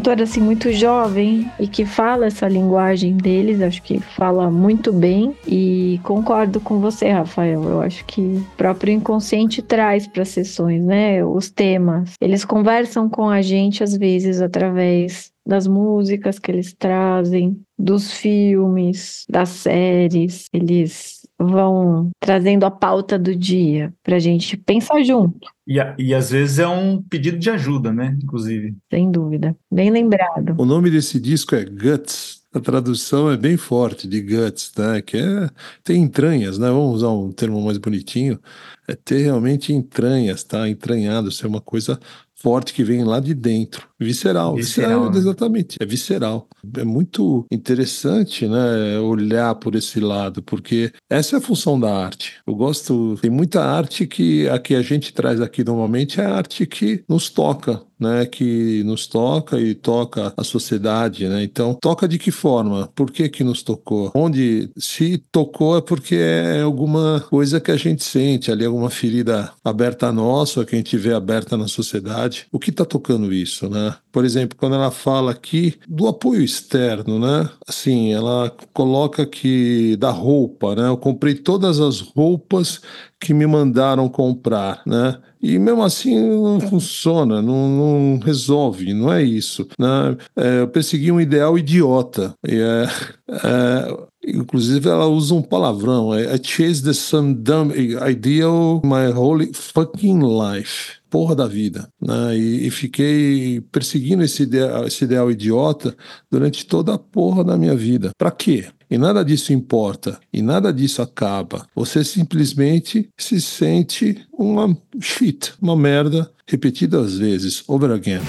S4: cantora assim muito jovem e que fala essa linguagem deles, acho que fala muito bem e concordo com você, Rafael. Eu acho que o próprio inconsciente traz para as sessões, né, os temas. Eles conversam com a gente às vezes através das músicas que eles trazem, dos filmes, das séries. Eles vão trazendo a pauta do dia para a gente pensar junto.
S5: E, e às vezes é um pedido de ajuda, né? Inclusive.
S4: Sem dúvida. Bem lembrado.
S3: O nome desse disco é Guts. A tradução é bem forte de guts, né? Que é tem entranhas, né? Vamos usar um termo mais bonitinho. É ter realmente entranhas, tá? Entranhado, ser uma coisa forte que vem lá de dentro. Visceral, visceral, visceral né? exatamente, é visceral. É muito interessante, né, olhar por esse lado, porque essa é a função da arte. Eu gosto, tem muita arte que a que a gente traz aqui normalmente é a arte que nos toca, né, que nos toca e toca a sociedade, né? Então, toca de que forma? Por que que nos tocou? Onde se tocou é porque é alguma coisa que a gente sente ali, alguma ferida aberta nossa, que a gente vê aberta na sociedade. O que está tocando isso, né? Por exemplo, quando ela fala aqui do apoio externo, né? Assim, ela coloca que da roupa, né? Eu comprei todas as roupas que me mandaram comprar, né? E mesmo assim não funciona, não, não resolve, não é isso. Né? É, eu persegui um ideal idiota. E é, é, inclusive ela usa um palavrão. É, I chased the some dumb ideal my whole fucking life porra da vida, né? E, e, fiquei perseguindo esse ideal, esse ideal idiota durante toda a porra da minha vida. Para quê? E nada disso importa, e nada disso acaba. Você simplesmente se sente uma shit, uma merda, repetidas vezes, over again.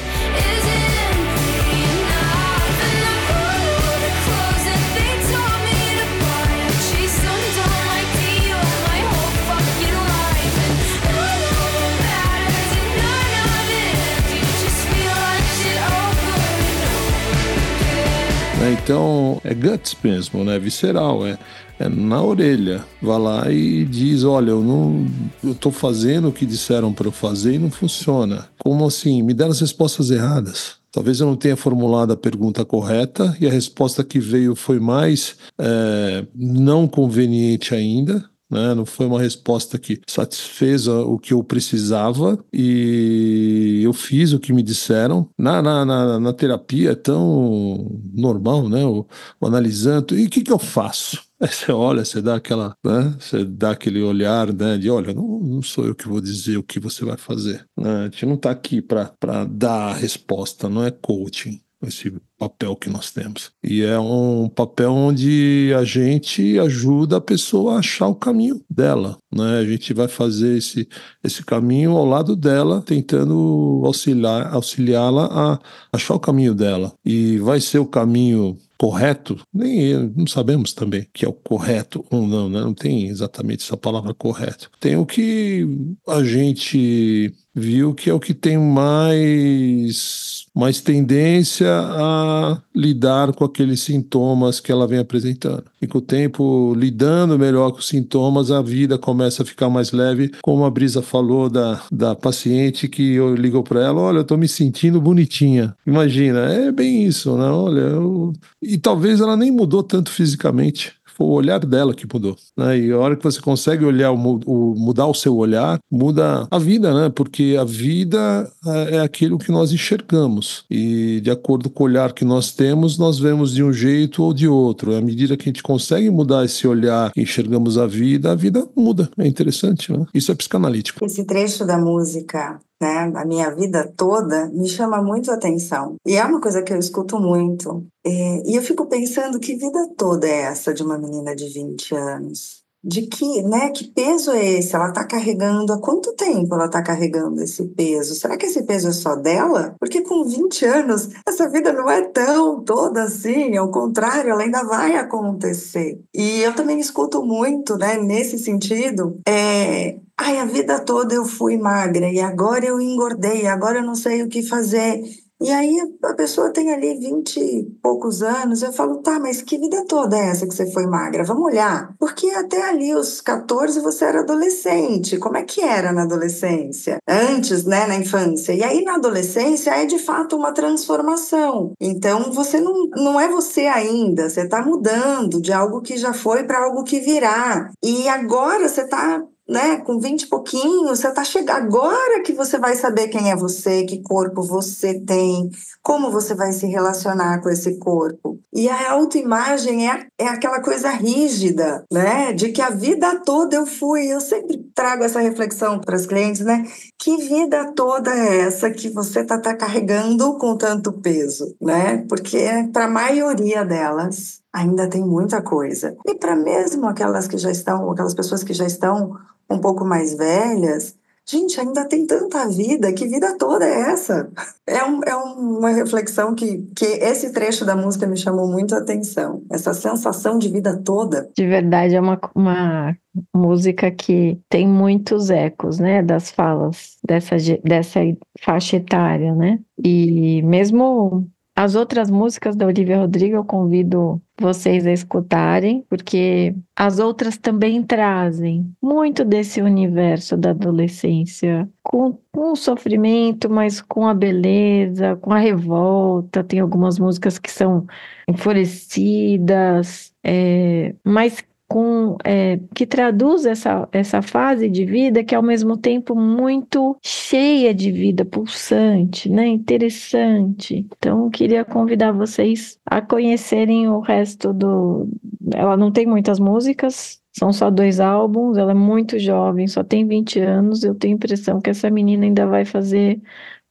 S3: Então, é guts mesmo, né? Visceral, é, é na orelha. Vai lá e diz: Olha, eu não eu tô fazendo o que disseram para eu fazer e não funciona. Como assim? Me deram as respostas erradas. Talvez eu não tenha formulado a pergunta correta e a resposta que veio foi mais é, não conveniente ainda, né? Não foi uma resposta que satisfez o que eu precisava e eu fiz o que me disseram. Na, na, na, na terapia é tão normal, né? O, o analisando. E o que, que eu faço? Aí você olha, você dá aquela, né? Você dá aquele olhar, né? De olha, não, não sou eu que vou dizer o que você vai fazer. Né? A gente não está aqui para dar a resposta, não é coaching esse papel que nós temos. E é um papel onde a gente ajuda a pessoa a achar o caminho dela, né? A gente vai fazer esse, esse caminho ao lado dela, tentando auxiliar auxiliá-la a achar o caminho dela. E vai ser o caminho correto, nem não sabemos também que é o correto ou não, né? Não tem exatamente essa palavra correto. Tem o que a gente viu que é o que tem mais mais tendência a lidar com aqueles sintomas que ela vem apresentando. E com o tempo, lidando melhor com os sintomas, a vida começa a ficar mais leve, como a Brisa falou da, da paciente que eu ligo para ela, olha, eu tô me sentindo bonitinha. Imagina, é bem isso, né? Olha, eu... e talvez ela nem mudou tanto fisicamente, o olhar dela que mudou. Né? E a hora que você consegue olhar o, o, mudar o seu olhar, muda a vida, né? Porque a vida é, é aquilo que nós enxergamos. E de acordo com o olhar que nós temos, nós vemos de um jeito ou de outro. À medida que a gente consegue mudar esse olhar que enxergamos a vida, a vida muda. É interessante, né? Isso é psicanalítico.
S7: Esse trecho da música né, a minha vida toda, me chama muito a atenção. E é uma coisa que eu escuto muito. É, e eu fico pensando que vida toda é essa de uma menina de 20 anos? De que, né, que peso é esse? Ela está carregando, há quanto tempo ela está carregando esse peso? Será que esse peso é só dela? Porque com 20 anos, essa vida não é tão toda assim, ao contrário, ela ainda vai acontecer. E eu também escuto muito, né, nesse sentido, é, Ai, a vida toda eu fui magra e agora eu engordei, agora eu não sei o que fazer. E aí a pessoa tem ali vinte e poucos anos, eu falo, tá, mas que vida toda é essa que você foi magra? Vamos olhar. Porque até ali os 14 você era adolescente. Como é que era na adolescência? Antes, né, na infância. E aí na adolescência é de fato uma transformação. Então você não, não é você ainda, você está mudando de algo que já foi para algo que virá. E agora você está né, com 20 e pouquinho, você está chegando agora que você vai saber quem é você, que corpo você tem, como você vai se relacionar com esse corpo. E a autoimagem é, é aquela coisa rígida, né, de que a vida toda eu fui, eu sempre trago essa reflexão para os clientes, né, que vida toda é essa que você está tá carregando com tanto peso, né, porque para a maioria delas ainda tem muita coisa. E para mesmo aquelas que já estão, aquelas pessoas que já estão um pouco mais velhas, gente, ainda tem tanta vida, que vida toda é essa? É, um, é uma reflexão que, que esse trecho da música me chamou muito a atenção, essa sensação de vida toda.
S4: De verdade, é uma, uma música que tem muitos ecos, né, das falas dessa, dessa faixa etária, né? E mesmo as outras músicas da Olivia Rodrigo eu convido vocês a escutarem, porque as outras também trazem muito desse universo da adolescência, com, com o sofrimento, mas com a beleza, com a revolta. Tem algumas músicas que são enfurecidas, é, mas com é, que traduz essa, essa fase de vida que é ao mesmo tempo muito cheia de vida, pulsante, né? Interessante. Então, queria convidar vocês a conhecerem o resto do. Ela não tem muitas músicas, são só dois álbuns, ela é muito jovem, só tem 20 anos. Eu tenho a impressão que essa menina ainda vai fazer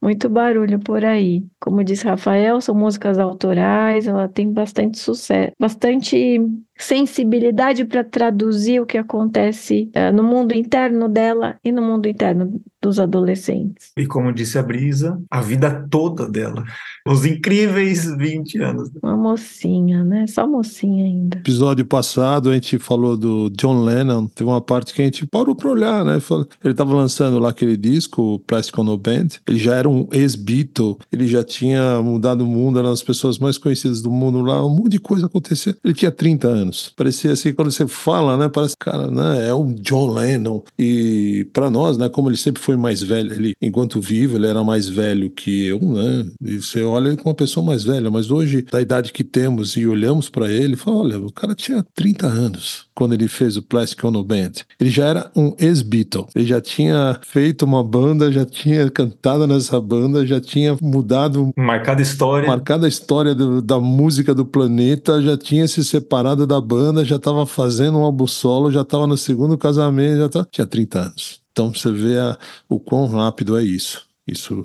S4: muito barulho por aí. Como disse Rafael, são músicas autorais, ela tem bastante sucesso, bastante sensibilidade para traduzir o que acontece uh, no mundo interno dela e no mundo interno dos adolescentes.
S5: E como disse a Brisa, a vida toda dela. Os incríveis 20 anos.
S4: Uma mocinha, né? Só mocinha ainda.
S3: Episódio passado a gente falou do John Lennon, teve uma parte que a gente parou para olhar, né? Ele estava lançando lá aquele disco, o Plastic Ono Band, ele já era um ex-Beatle, ele já tinha mudado o mundo, era uma das pessoas mais conhecidas do mundo lá, um monte de coisa acontecia. Ele tinha 30 anos anos. Parecia assim, quando você fala, né? Parece, cara, né? É o John Lennon. E para nós, né? Como ele sempre foi mais velho, ele, enquanto vivo, ele era mais velho que eu, né? E você olha ele com uma pessoa mais velha, mas hoje, da idade que temos e olhamos para ele, fala, olha, o cara tinha 30 anos quando ele fez o Plastic Ono Band. Ele já era um ex-Beatle. Ele já tinha feito uma banda, já tinha cantado nessa banda, já tinha mudado.
S5: Marcada história.
S3: Marcada a história do, da música do planeta, já tinha se separado da banda, já estava fazendo um álbum solo, já estava no segundo casamento, já tava, tinha 30 anos. Então você vê a, o quão rápido é isso. Isso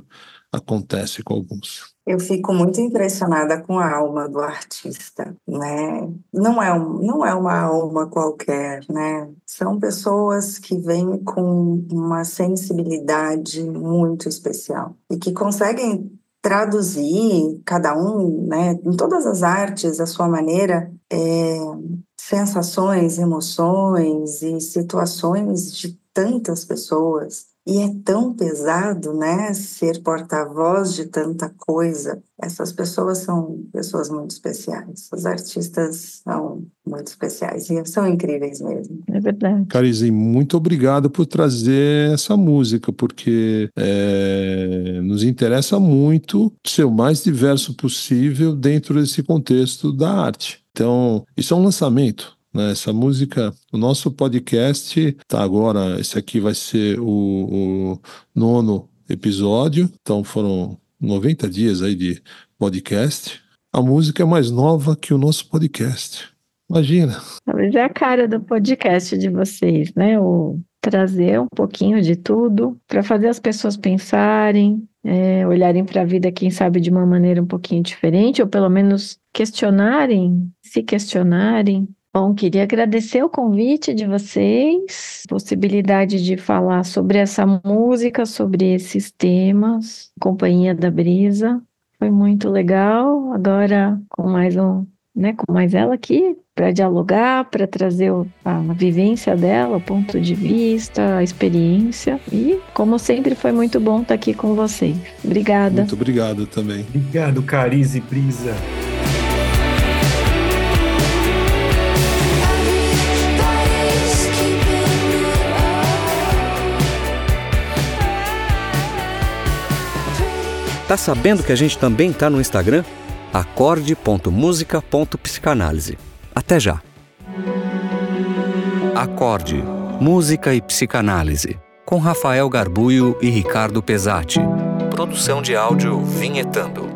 S3: acontece com alguns.
S7: Eu fico muito impressionada com a alma do artista, né? Não é, um, não é uma alma qualquer, né? São pessoas que vêm com uma sensibilidade muito especial e que conseguem traduzir cada um, né, em todas as artes, a sua maneira, é, sensações, emoções e situações de tantas pessoas e é tão pesado, né, ser porta-voz de tanta coisa. Essas pessoas são pessoas muito especiais. Os artistas são muito especiais e são incríveis mesmo.
S4: É verdade.
S3: Carizinho, muito obrigado por trazer essa música, porque é, nos interessa muito ser o mais diverso possível dentro desse contexto da arte. Então, isso é um lançamento. Né? Essa música, o nosso podcast tá agora, esse aqui vai ser o, o nono episódio, então foram 90 dias aí de podcast. A música é mais nova que o nosso podcast. Imagina.
S4: Talvez é a cara do podcast de vocês, né? O trazer um pouquinho de tudo para fazer as pessoas pensarem, é, olharem para a vida, quem sabe, de uma maneira um pouquinho diferente, ou pelo menos questionarem, se questionarem, Bom, queria agradecer o convite de vocês, possibilidade de falar sobre essa música, sobre esses temas, Companhia da Brisa. Foi muito legal. Agora com mais um, né, com mais ela aqui para dialogar, para trazer a vivência dela, o ponto de vista, a experiência. E, como sempre, foi muito bom estar aqui com vocês. Obrigada.
S3: Muito obrigado também.
S5: Obrigado, Carize Brisa.
S2: Tá sabendo que a gente também tá no Instagram? acorde.musica.psicanálise. Até já. Acorde, Música e Psicanálise, com Rafael Garbuio e Ricardo Pesati. Produção de áudio Vinhetando.